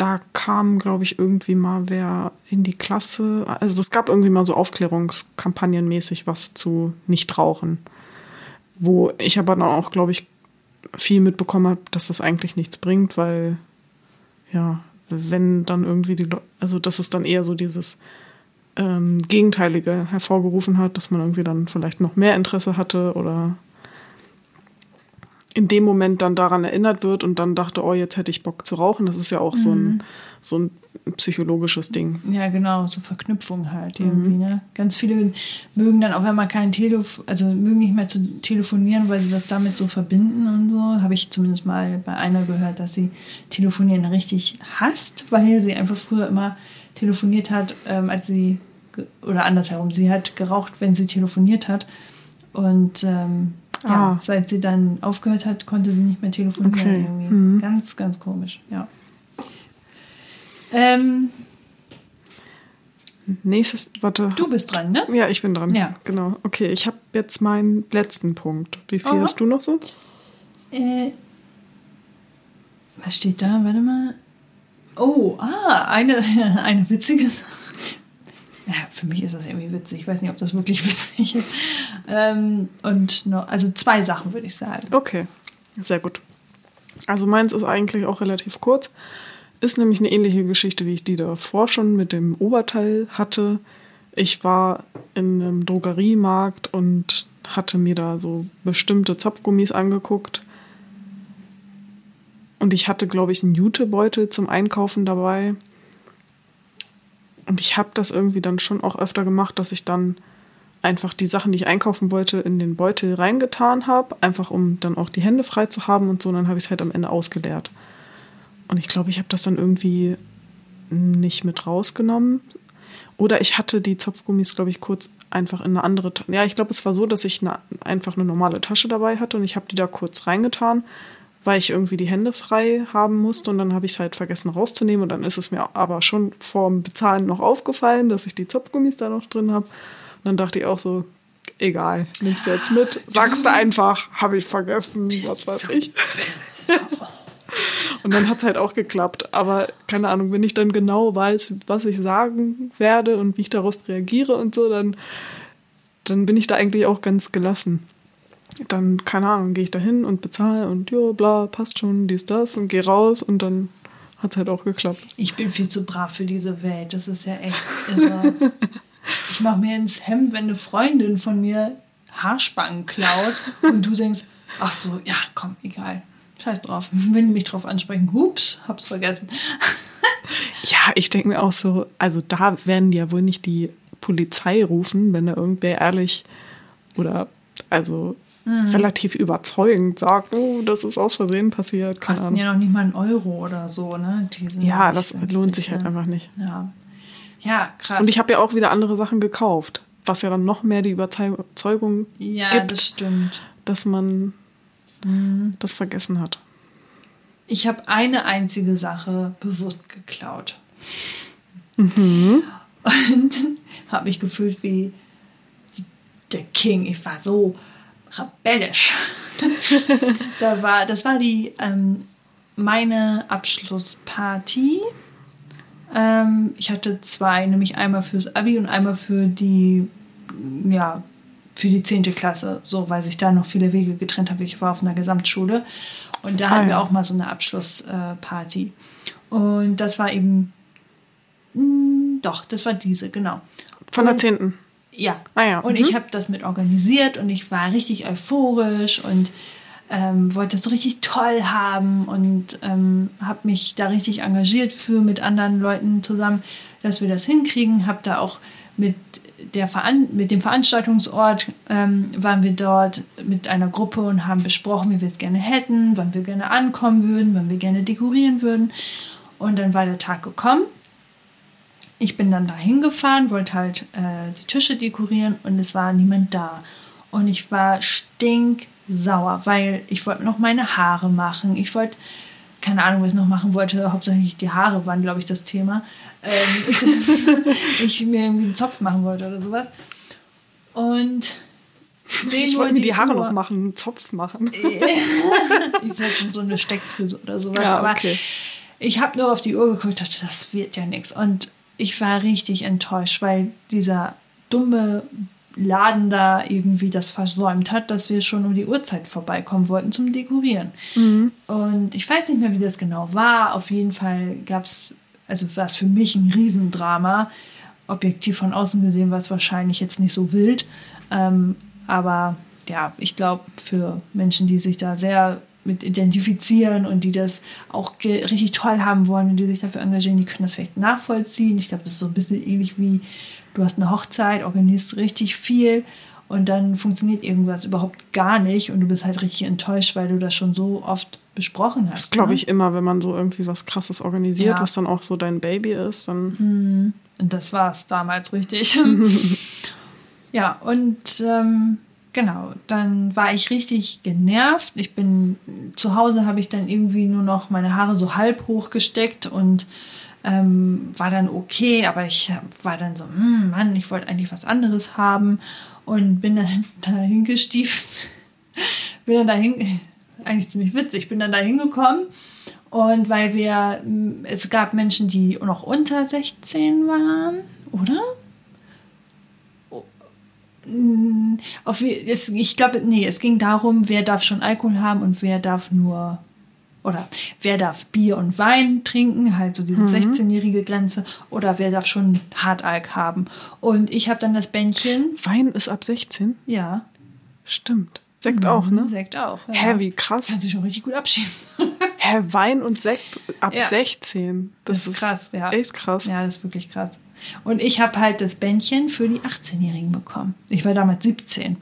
da kam, glaube ich, irgendwie mal wer in die Klasse. Also es gab irgendwie mal so Aufklärungskampagnen mäßig was zu Nichtrauchen. Wo ich aber dann auch, glaube ich, viel mitbekommen habe, dass das eigentlich nichts bringt, weil ja, wenn dann irgendwie die Leute, also dass es dann eher so dieses ähm, Gegenteilige hervorgerufen hat, dass man irgendwie dann vielleicht noch mehr Interesse hatte oder in dem Moment dann daran erinnert wird und dann dachte, oh, jetzt hätte ich Bock zu rauchen. Das ist ja auch mhm. so, ein, mhm. so ein psychologisches Ding. Ja, genau, so Verknüpfung halt irgendwie. Mhm. Ne? Ganz viele mögen dann auch, wenn man kein Telefon, also mögen nicht mehr zu telefonieren, weil sie das damit so verbinden und so. Habe ich zumindest mal bei einer gehört, dass sie telefonieren richtig hasst, weil sie einfach früher immer telefoniert hat, ähm, als sie, oder andersherum, sie hat geraucht, wenn sie telefoniert hat. Und ähm, ja, ah. seit sie dann aufgehört hat, konnte sie nicht mehr telefonieren. Okay. Mhm. Ganz, ganz komisch, ja. Ähm, Nächstes, warte. Du bist dran, ne? Ja, ich bin dran. Ja. Genau. Okay, ich habe jetzt meinen letzten Punkt. Wie viel Aha. hast du noch so? Äh, was steht da? Warte mal. Oh, ah, eine, eine witzige Sache. Für mich ist das irgendwie witzig. Ich weiß nicht, ob das wirklich witzig ist. Ähm, und noch, also zwei Sachen würde ich sagen. Okay, sehr gut. Also meins ist eigentlich auch relativ kurz. Ist nämlich eine ähnliche Geschichte, wie ich die davor schon mit dem Oberteil hatte. Ich war in einem Drogeriemarkt und hatte mir da so bestimmte Zopfgummis angeguckt. Und ich hatte, glaube ich, einen Jutebeutel zum Einkaufen dabei. Und ich habe das irgendwie dann schon auch öfter gemacht, dass ich dann einfach die Sachen, die ich einkaufen wollte, in den Beutel reingetan habe, einfach um dann auch die Hände frei zu haben und so. Und dann habe ich es halt am Ende ausgeleert. Und ich glaube, ich habe das dann irgendwie nicht mit rausgenommen. Oder ich hatte die Zopfgummis, glaube ich, kurz einfach in eine andere Tasche. Ja, ich glaube, es war so, dass ich eine, einfach eine normale Tasche dabei hatte und ich habe die da kurz reingetan, weil ich irgendwie die Hände frei haben musste und dann habe ich es halt vergessen rauszunehmen und dann ist es mir aber schon vorm Bezahlen noch aufgefallen, dass ich die Zopfgummis da noch drin habe. Und dann dachte ich auch so, egal, nimmst du jetzt mit, sagst du einfach, habe ich vergessen, was weiß ich. und dann hat es halt auch geklappt. Aber keine Ahnung, wenn ich dann genau weiß, was ich sagen werde und wie ich darauf reagiere und so, dann, dann bin ich da eigentlich auch ganz gelassen dann, keine Ahnung, gehe ich da hin und bezahle und ja, bla, passt schon, dies, das und gehe raus und dann hat es halt auch geklappt. Ich bin viel zu brav für diese Welt. Das ist ja echt irre. ich ich mache mir ins Hemd, wenn eine Freundin von mir Haarspangen klaut und du denkst, ach so, ja, komm, egal. Scheiß drauf. Wenn die mich drauf ansprechen, hups, hab's vergessen. Ja, ich denke mir auch so, also da werden die ja wohl nicht die Polizei rufen, wenn da irgendwer ehrlich oder also Mhm. relativ überzeugend sagt, oh, das ist aus Versehen passiert. Kosten Ahnung. ja noch nicht mal einen Euro oder so, ne? Ja, das günstig, lohnt sich halt einfach nicht. Ja. Ja, krass. Und ich habe ja auch wieder andere Sachen gekauft, was ja dann noch mehr die Überzeugung ja, gibt. das stimmt. dass man Mhm. das vergessen hat. Ich habe eine einzige Sache bewusst geklaut. Mhm. Und habe mich gefühlt wie der King. Ich war so rebellisch. da war, das war die ähm, meine Abschlussparty. Ähm, ich hatte zwei, nämlich einmal fürs Abi und einmal für die, ja, für die 10. Klasse, so weil sich da noch viele Wege getrennt haben. Ich war auf einer Gesamtschule und da Ah, hatten wir auch mal so eine Abschlussparty. Und das war eben, mh, doch, das war diese, genau. Von der Und- 10. Ja. Ah ja, Und mhm. ich habe das mit organisiert und ich war richtig euphorisch und ähm, wollte das so richtig toll haben und ähm, habe mich da richtig engagiert für mit anderen Leuten zusammen, dass wir das hinkriegen. Habe da auch mit, der Veran mit dem Veranstaltungsort ähm, waren wir dort mit einer Gruppe und haben besprochen, wie wir es gerne hätten, wann wir gerne ankommen würden, wann wir gerne dekorieren würden. Und dann war der Tag gekommen ich bin dann da hingefahren, wollte halt äh, die Tische dekorieren und es war niemand da. Und ich war stinksauer, weil ich wollte noch meine Haare machen. Ich wollte, keine Ahnung, was ich noch machen wollte. Hauptsächlich die Haare waren, glaube ich, das Thema. Ähm, ich mir irgendwie einen Zopf machen wollte oder sowas. Und Ich wollte mir die Haare Uhr. noch machen, einen Zopf machen. ich wollte schon so eine Steckfrise oder sowas. Ja, aber okay. ich habe nur auf die Uhr geguckt und dachte, das wird ja nichts. Und ich war richtig enttäuscht, weil dieser dumme Laden da irgendwie das versäumt hat, dass wir schon um die Uhrzeit vorbeikommen wollten zum Dekorieren. Und ich weiß nicht mehr, wie das genau war. Auf jeden Fall gab es, also war es für mich ein Riesendrama. Objektiv von außen gesehen war es wahrscheinlich jetzt nicht so wild. Ähm, aber ja, ich glaube, für Menschen, die sich da sehr mit identifizieren und die das auch richtig toll haben wollen und die sich dafür engagieren, die können das vielleicht nachvollziehen. Ich glaube, das ist so ein bisschen ähnlich wie du hast eine Hochzeit, organisierst richtig viel und dann funktioniert irgendwas überhaupt gar nicht und du bist halt richtig enttäuscht, weil du das schon so oft besprochen hast. Das glaube ne? ich immer, wenn man so irgendwie was krasses organisiert, Ja. was dann auch so dein Baby ist, dann Und das war es damals richtig. ja, und ähm, genau, dann war ich richtig genervt. Ich bin zu Hause, habe ich dann irgendwie nur noch meine Haare so halb hochgesteckt und ähm, war dann okay, aber ich war dann so, hm, Mann, ich wollte eigentlich was anderes haben und bin dann dahin gestiefelt. bin dann dahin, eigentlich ziemlich witzig, bin dann da hingekommen und weil wir, mm, es gab Menschen, die noch unter 16 waren, oder? Auf, es, ich glaube, nee, es ging darum, wer darf schon Alkohol haben und wer darf nur, oder wer darf Bier und Wein trinken, halt so diese 16-jährige Grenze, oder wer darf schon Hartalk haben. Und ich habe dann das Bändchen, Wein ist ab 16. ja, Stimmt. Sekt auch, ne? Sekt auch. Ja. Hä, wie krass. Kannst du schon richtig gut abschießen. Hä, Wein und Sekt ab Ja. 16. Das, Das ist krass, ja. Echt krass. Ja, das ist wirklich krass. Und ich habe halt das Bändchen für die 18-Jährigen bekommen. Ich war damals 17.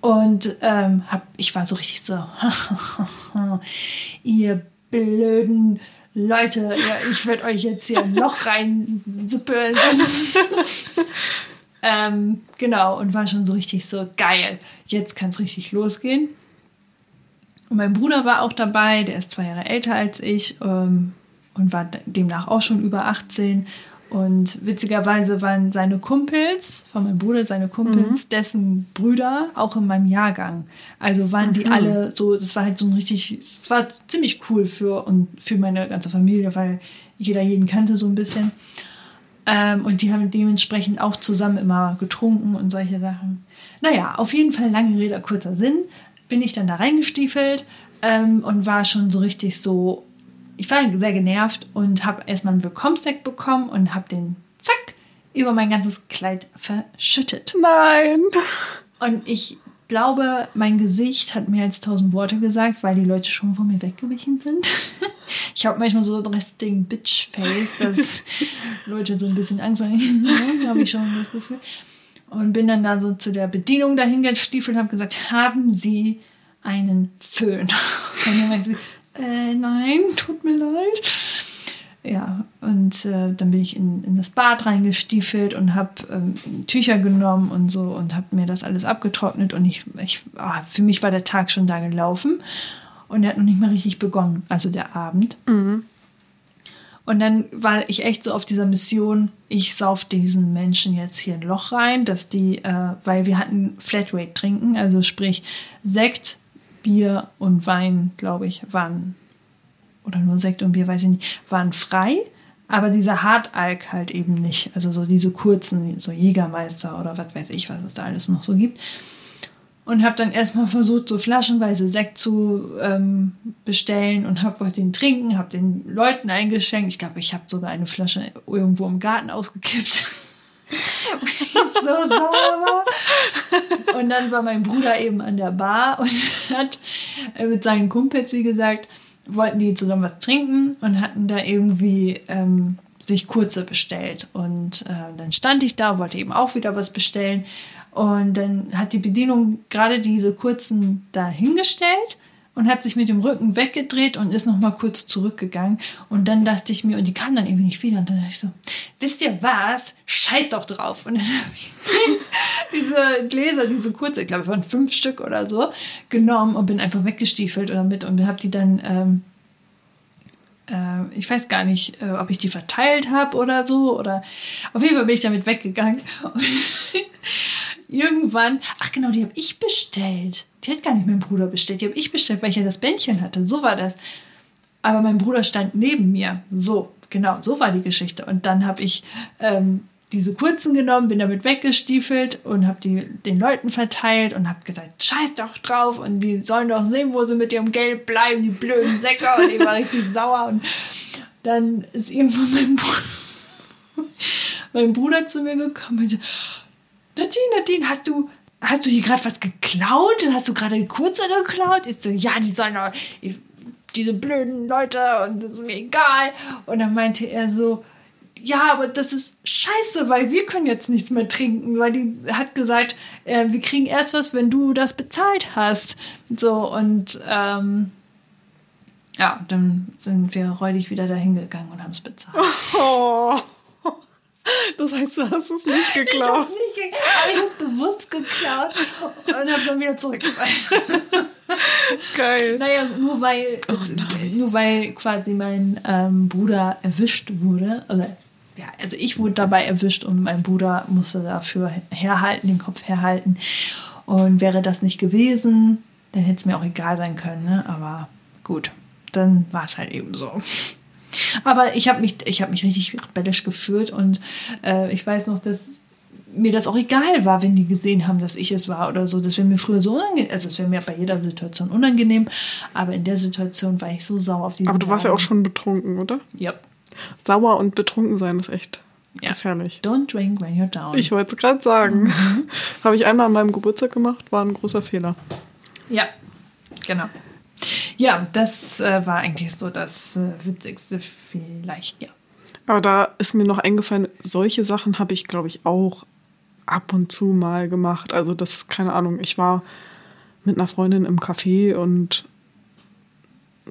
Und ähm, hab, ich war so richtig so, ihr blöden Leute, ja, ich werde euch jetzt hier ein Loch reinsippeln. ähm, genau, und war schon so richtig so, geil, jetzt kann es richtig losgehen. Und mein Bruder war auch dabei, der ist zwei Jahre älter als ich ähm, und war demnach auch schon über 18. Und witzigerweise waren seine Kumpels, von meinem Bruder, seine Kumpels, dessen Brüder auch in meinem Jahrgang. Also waren die alle so, das war halt so ein richtig, es war ziemlich cool für, und für meine ganze Familie, weil jeder jeden kannte so ein bisschen. Ähm, und die haben dementsprechend auch zusammen immer getrunken und solche Sachen. Naja, auf jeden Fall lange Rede, kurzer Sinn. Bin ich dann da reingestiefelt ähm, und war schon so richtig so. Ich war sehr genervt und habe erstmal einen Willkommensdeck bekommen und habe den zack über mein ganzes Kleid verschüttet. Nein. Und ich glaube, mein Gesicht hat mehr als tausend Worte gesagt, weil die Leute schon von mir weggewichen sind. Ich habe manchmal so ein resting Bitch-Face, dass Leute so ein bisschen Angst haben. habe ich schon das Gefühl. Und bin dann da so zu der Bedienung dahin gestiefelt und habe gesagt, haben Sie einen Föhn? Und dann meinte sie, äh, nein, tut mir leid. Ja, und äh, dann bin ich in, in das Bad reingestiefelt und habe ähm, Tücher genommen und so und habe mir das alles abgetrocknet und ich, ich oh, für mich war der Tag schon da gelaufen und er hat noch nicht mal richtig begonnen, also der Abend. Mhm. Und dann war ich echt so auf dieser Mission, ich sauf diesen Menschen jetzt hier ein Loch rein, dass die, äh, weil wir hatten Flatrate trinken, also sprich Sekt, Bier und Wein, glaube ich, waren oder nur Sekt und Bier, weiß ich nicht, waren frei, aber dieser Hartalk halt eben nicht. Also so diese kurzen, so Jägermeister oder was weiß ich, was es da alles noch so gibt. Und habe dann erstmal versucht, so flaschenweise Sekt zu ähm, bestellen und habe den trinken, habe den Leuten eingeschenkt. Ich glaube, ich habe sogar eine Flasche irgendwo im Garten ausgekippt. ich so sauer war. Und dann war mein Bruder eben an der Bar und hat äh, mit seinen Kumpels, wie gesagt, wollten die zusammen was trinken und hatten da irgendwie ähm, sich kurze bestellt. Und äh, dann stand ich da, wollte eben auch wieder was bestellen. Und dann hat die Bedienung gerade diese kurzen da hingestellt und hat sich mit dem Rücken weggedreht und ist noch mal kurz zurückgegangen. Und dann dachte ich mir, und die kam dann irgendwie nicht wieder. Und dann dachte ich so, wisst ihr was? Scheiß doch drauf. Und dann habe ich diese Gläser, diese kurze, ich glaube, von fünf Stück oder so, genommen und bin einfach weggestiefelt oder mit und habe die dann, ähm, äh, ich weiß gar nicht, äh, ob ich die verteilt habe oder so. Oder auf jeden Fall bin ich damit weggegangen. Und irgendwann, ach genau, die habe ich bestellt. Die hat gar nicht mein Bruder bestellt, die habe ich bestellt, weil ich ja das Bändchen hatte. So war das. Aber mein Bruder stand neben mir. So, genau, so war die Geschichte. Und dann habe ich ähm, diese kurzen genommen, bin damit weggestiefelt und habe die den Leuten verteilt und habe gesagt, scheiß doch drauf und die sollen doch sehen, wo sie mit ihrem Geld bleiben, die blöden Säcke. Und ich war richtig sauer. Und dann ist irgendwann mein Bruder, mein Bruder zu mir gekommen und so, Nadine, Nadine, hast du, hast du hier gerade was geklaut? Hast du gerade kurze geklaut? Ich so, ja, die sollen doch, diese blöden Leute und das ist mir egal. Und dann meinte er so, ja, aber das ist scheiße, weil wir können jetzt nichts mehr trinken, weil die hat gesagt, äh, wir kriegen erst was, wenn du das bezahlt hast. So, und ähm, ja, dann sind wir räudig wieder dahin gegangen und haben es bezahlt. Oh. Das heißt, du hast es nicht geklaut. Ich hab's nicht geklaut, aber ich hab's bewusst geklaut und hab's dann wieder zurückgefallen. Geil. Naja, nur weil, Oh nur weil quasi mein ähm, Bruder erwischt wurde, oder ja, also ich wurde dabei erwischt und mein Bruder musste dafür herhalten, den Kopf herhalten. Und wäre das nicht gewesen, dann hätte es mir auch egal sein können, ne? Aber gut, dann war es halt eben so. Aber ich habe mich, ich hab mich richtig rebellisch gefühlt und äh, ich weiß noch, dass mir das auch egal war, wenn die gesehen haben, dass ich es war oder so. Das wäre mir früher so unangenehm. Also, es wäre mir bei jeder Situation unangenehm. Aber in der Situation war ich so sauer auf die Aber du warst ja auch schon betrunken, oder? Ja. Sauer und betrunken sein ist echt Ja. gefährlich. Don't drink when you're down. Ich wollte es gerade sagen. Mhm. Habe ich einmal an meinem Geburtstag gemacht, war ein großer Fehler. ja, genau. Ja, das äh, war eigentlich so das äh, Witzigste vielleicht, ja. Aber da ist mir noch eingefallen, solche Sachen habe ich, glaube ich, auch ab und zu mal gemacht. Also das, keine Ahnung, ich war mit einer Freundin im Café und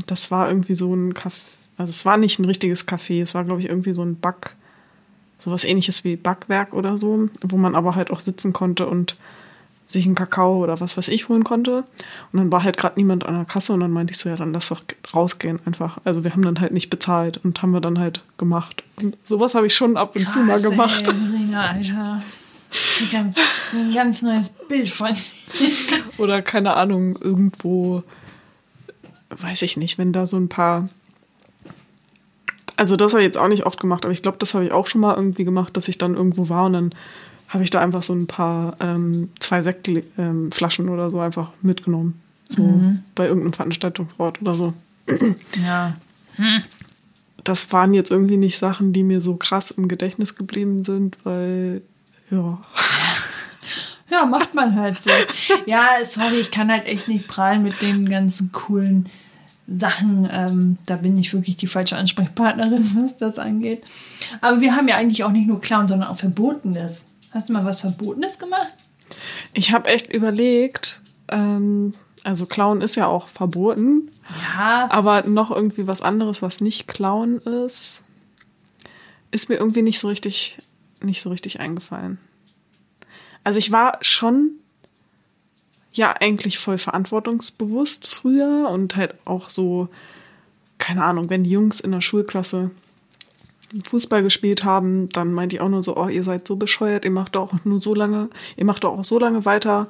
das war irgendwie so ein Café, also es war nicht ein richtiges Café, es war, glaube ich, irgendwie so ein Back, sowas ähnliches wie Backwerk oder so, wo man aber halt auch sitzen konnte und sich einen Kakao oder was weiß ich holen konnte. Und dann war halt gerade niemand an der Kasse und dann meinte ich so, ja, dann lass doch rausgehen einfach. Also wir haben dann halt nicht bezahlt und haben wir dann halt gemacht. Und sowas habe ich schon ab und zu mal Krass, gemacht. Ey, Alter. Ein ganz, ein ganz neues Bild von Oder keine Ahnung, irgendwo, weiß ich nicht, wenn da so ein paar. Also das habe ich jetzt auch nicht oft gemacht, aber ich glaube, das habe ich auch schon mal irgendwie gemacht, dass ich dann irgendwo war und dann habe ich da einfach so ein paar, ähm, zwei Sektflaschen ähm, oder so einfach mitgenommen. So bei irgendeinem Veranstaltungsort oder so. Ja. das waren jetzt irgendwie nicht Sachen, die mir so krass im Gedächtnis geblieben sind, weil, ja. Ja, macht man halt so. ja, sorry, ich kann halt echt nicht prallen mit den ganzen coolen Sachen. Ähm, da bin ich wirklich die falsche Ansprechpartnerin, was das angeht. Aber wir haben ja eigentlich auch nicht nur Clown, sondern auch Verbotenes. Hast du mal was Verbotenes gemacht? Ich habe echt überlegt, ähm, also Clown ist ja auch verboten. Ja. Aber noch irgendwie was anderes, was nicht Clown ist, ist mir irgendwie nicht so richtig, nicht so richtig eingefallen. Also ich war schon ja eigentlich voll verantwortungsbewusst früher und halt auch so, keine Ahnung, wenn die Jungs in der Schulklasse Fußball gespielt haben, dann meinte ich auch nur so, oh, ihr seid so bescheuert, ihr macht doch nur so lange, ihr macht doch auch so lange weiter,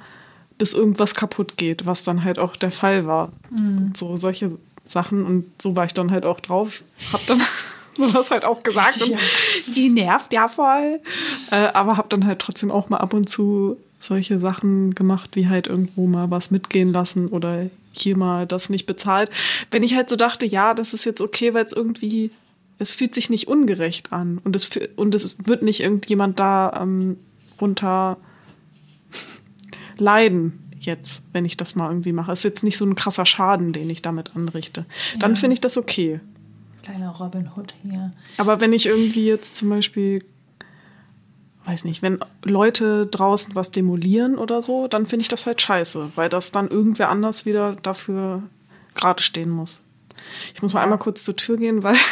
bis irgendwas kaputt geht, was dann halt auch der Fall war. Mhm. So solche Sachen und so war ich dann halt auch drauf, hab dann sowas halt auch gesagt und die nervt ja voll, äh, aber hab dann halt trotzdem auch mal ab und zu solche Sachen gemacht, wie halt irgendwo mal was mitgehen lassen oder hier mal das nicht bezahlt. Wenn ich halt so dachte, ja, das ist jetzt okay, weil es irgendwie es fühlt sich nicht ungerecht an und es, und es wird nicht irgendjemand da ähm, runter leiden jetzt, wenn ich das mal irgendwie mache. Es ist jetzt nicht so ein krasser Schaden, den ich damit anrichte. Dann ja. finde ich das okay. Kleiner Robin Hood hier. Aber wenn ich irgendwie jetzt zum Beispiel, weiß nicht, wenn Leute draußen was demolieren oder so, dann finde ich das halt scheiße, weil das dann irgendwer anders wieder dafür gerade stehen muss. Ich muss mal einmal kurz zur Tür gehen, weil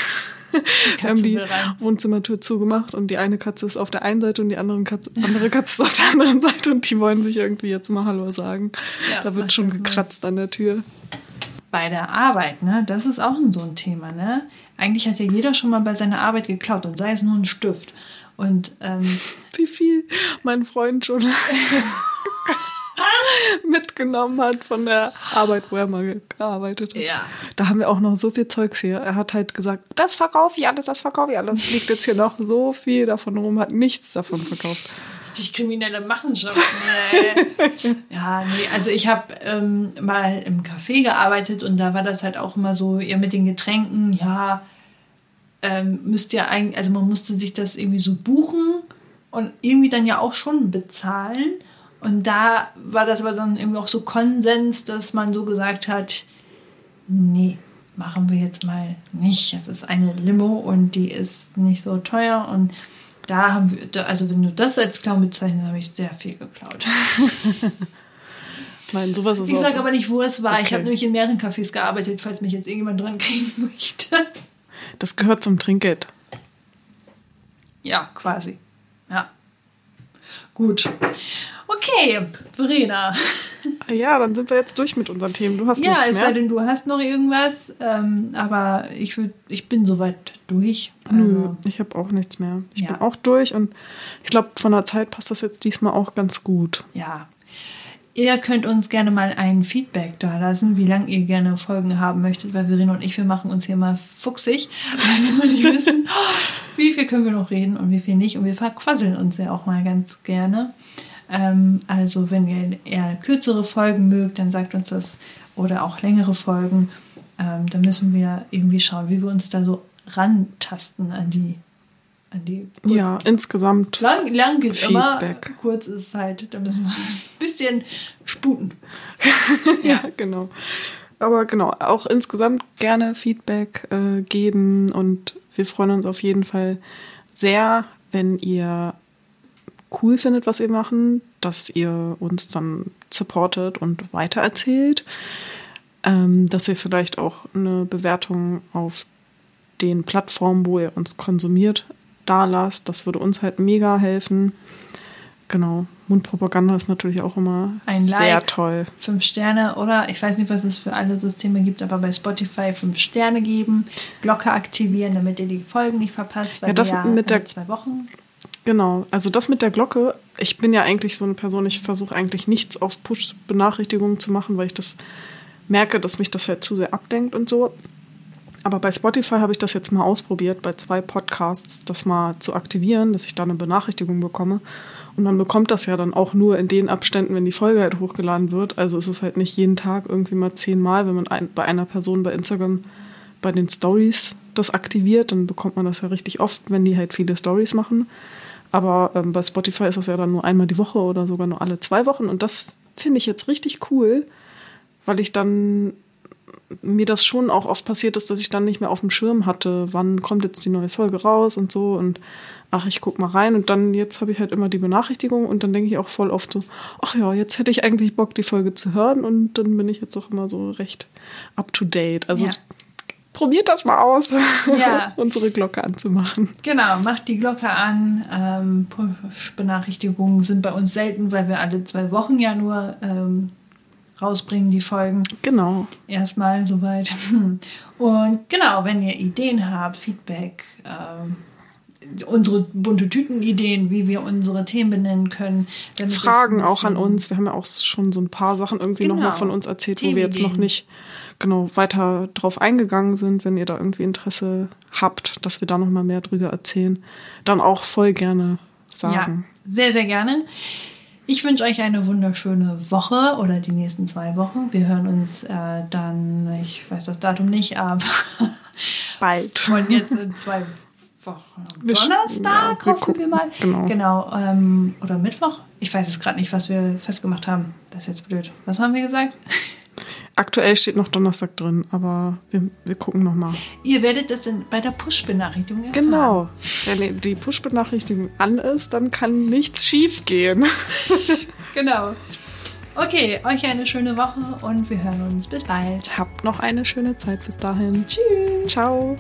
wir haben die Wohnzimmertür zugemacht und die eine Katze ist auf der einen Seite und die andere Katze, andere Katze ist auf der anderen Seite und die wollen sich irgendwie jetzt mal Hallo sagen. Ja, da wird schon gekratzt an der Tür. Bei der Arbeit, ne, das ist auch so ein Thema, ne? Eigentlich hat ja jeder schon mal bei seiner Arbeit geklaut und sei es nur ein Stift. Und ähm, wie viel mein Freund schon mitgenommen hat von der Arbeit, wo er mal gearbeitet hat. Ja. Da haben wir auch noch so viel Zeugs hier. Er hat halt gesagt, das verkaufe ich alles, das verkaufe ich alles. Es liegt jetzt hier noch so viel davon rum, hat nichts davon verkauft. Richtig kriminelle Machenschaften. Ja, nee, also ich habe ähm, mal im Café gearbeitet und da war das halt auch immer so, ihr mit den Getränken, ja, ähm, müsst ihr eigentlich, also man musste sich das irgendwie so buchen und irgendwie dann ja auch schon bezahlen. Und da war das aber dann irgendwie auch so Konsens, dass man so gesagt hat, nee, machen wir jetzt mal nicht. Es ist eine Limo und die ist nicht so teuer und da haben wir, also wenn du das als Clown bezeichnest, habe ich sehr viel geklaut. Nein, sowas ist ich sage aber nicht, wo es war. Okay. Ich habe nämlich in mehreren Cafés gearbeitet, falls mich jetzt irgendjemand dran kriegen möchte. Das gehört zum Trinkgeld. Ja, quasi. Gut. Okay, Verena. Ja, dann sind wir jetzt durch mit unseren Themen. Du hast ja, nichts mehr. Ja, es sei denn, du hast noch irgendwas. Ähm, aber ich, würd, ich bin soweit durch. Also. Nö, ich habe auch nichts mehr. Ich ja. bin auch durch und ich glaube, von der Zeit passt das jetzt diesmal auch ganz gut. Ja. Ihr könnt uns gerne mal ein Feedback da lassen, wie lange ihr gerne Folgen haben möchtet, weil Verena und ich, wir machen uns hier mal fuchsig, weil wir nicht wissen, wie viel können wir noch reden und wie viel nicht. Und wir verquasseln uns ja auch mal ganz gerne. Ähm, also wenn ihr eher kürzere Folgen mögt, dann sagt uns das oder auch längere Folgen. Ähm, dann müssen wir irgendwie schauen, wie wir uns da so rantasten an die an die kurz. Ja, insgesamt. Lang, lang geht Feedback. immer, kurz ist halt, da müssen wir ein bisschen sputen. ja, genau. Aber genau, auch insgesamt gerne Feedback äh, geben und wir freuen uns auf jeden Fall sehr, wenn ihr cool findet, was wir machen, dass ihr uns dann supportet und weitererzählt, ähm, dass ihr vielleicht auch eine Bewertung auf den Plattformen, wo ihr uns konsumiert, da lasst. Das würde uns halt mega helfen. Genau. Mundpropaganda ist natürlich auch immer Ein sehr like, toll. Fünf Sterne oder ich weiß nicht, was es für alle Systeme gibt, aber bei Spotify fünf Sterne geben, Glocke aktivieren, damit ihr die Folgen nicht verpasst, weil ja, das ja mit der zwei Wochen Genau, also das mit der Glocke, ich bin ja eigentlich so eine Person, ich versuche eigentlich nichts auf Push-Benachrichtigungen zu machen, weil ich das merke, dass mich das halt zu sehr abdenkt und so. Aber bei Spotify habe ich das jetzt mal ausprobiert, bei zwei Podcasts, das mal zu aktivieren, dass ich da eine Benachrichtigung bekomme. Und man bekommt das ja dann auch nur in den Abständen, wenn die Folge halt hochgeladen wird. Also es ist halt nicht jeden Tag irgendwie mal zehnmal, wenn man ein, bei einer Person bei Instagram bei den Stories das aktiviert, dann bekommt man das ja richtig oft, wenn die halt viele Stories machen. Aber ähm, bei Spotify ist das ja dann nur einmal die Woche oder sogar nur alle zwei Wochen. Und das finde ich jetzt richtig cool, weil ich dann mir das schon auch oft passiert ist, dass ich dann nicht mehr auf dem Schirm hatte, wann kommt jetzt die neue Folge raus und so und ach, ich guck mal rein und dann jetzt habe ich halt immer die Benachrichtigung und dann denke ich auch voll oft so, ach ja, jetzt hätte ich eigentlich Bock, die Folge zu hören und dann bin ich jetzt auch immer so recht up to date. Also ja. probiert das mal aus, ja. unsere Glocke anzumachen. Genau, macht die Glocke an. Ähm, Push-Benachrichtigungen sind bei uns selten, weil wir alle zwei Wochen ja nur ähm, rausbringen, die Folgen. Genau. Erstmal soweit. Und genau, wenn ihr Ideen habt, Feedback, ähm, unsere bunte Tüten-Ideen, wie wir unsere Themen benennen können. Fragen auch an uns. Wir haben ja auch schon so ein paar Sachen irgendwie genau. nochmal von uns erzählt, wo wir jetzt noch nicht genau weiter drauf eingegangen sind. Wenn ihr da irgendwie Interesse habt, dass wir da nochmal mehr drüber erzählen, dann auch voll gerne sagen. Ja, sehr, sehr gerne. Ich wünsche euch eine wunderschöne Woche oder die nächsten zwei Wochen. Wir hören uns äh, dann, ich weiß das Datum nicht, aber bald. Von jetzt in zwei Wochen. Donnerstag, ja, hoffen wir mal. Genau. genau ähm, oder Mittwoch. Ich weiß es gerade nicht, was wir festgemacht haben. Das ist jetzt blöd. Was haben wir gesagt? Aktuell steht noch Donnerstag drin, aber wir, wir gucken nochmal. Ihr werdet es in, bei der Push-Benachrichtigung erfahren. Genau. Wenn die Push-Benachrichtigung an ist, dann kann nichts schief gehen. genau. Okay, euch eine schöne Woche und wir hören uns. Bis bald. Habt noch eine schöne Zeit bis dahin. Tschüss. Ciao.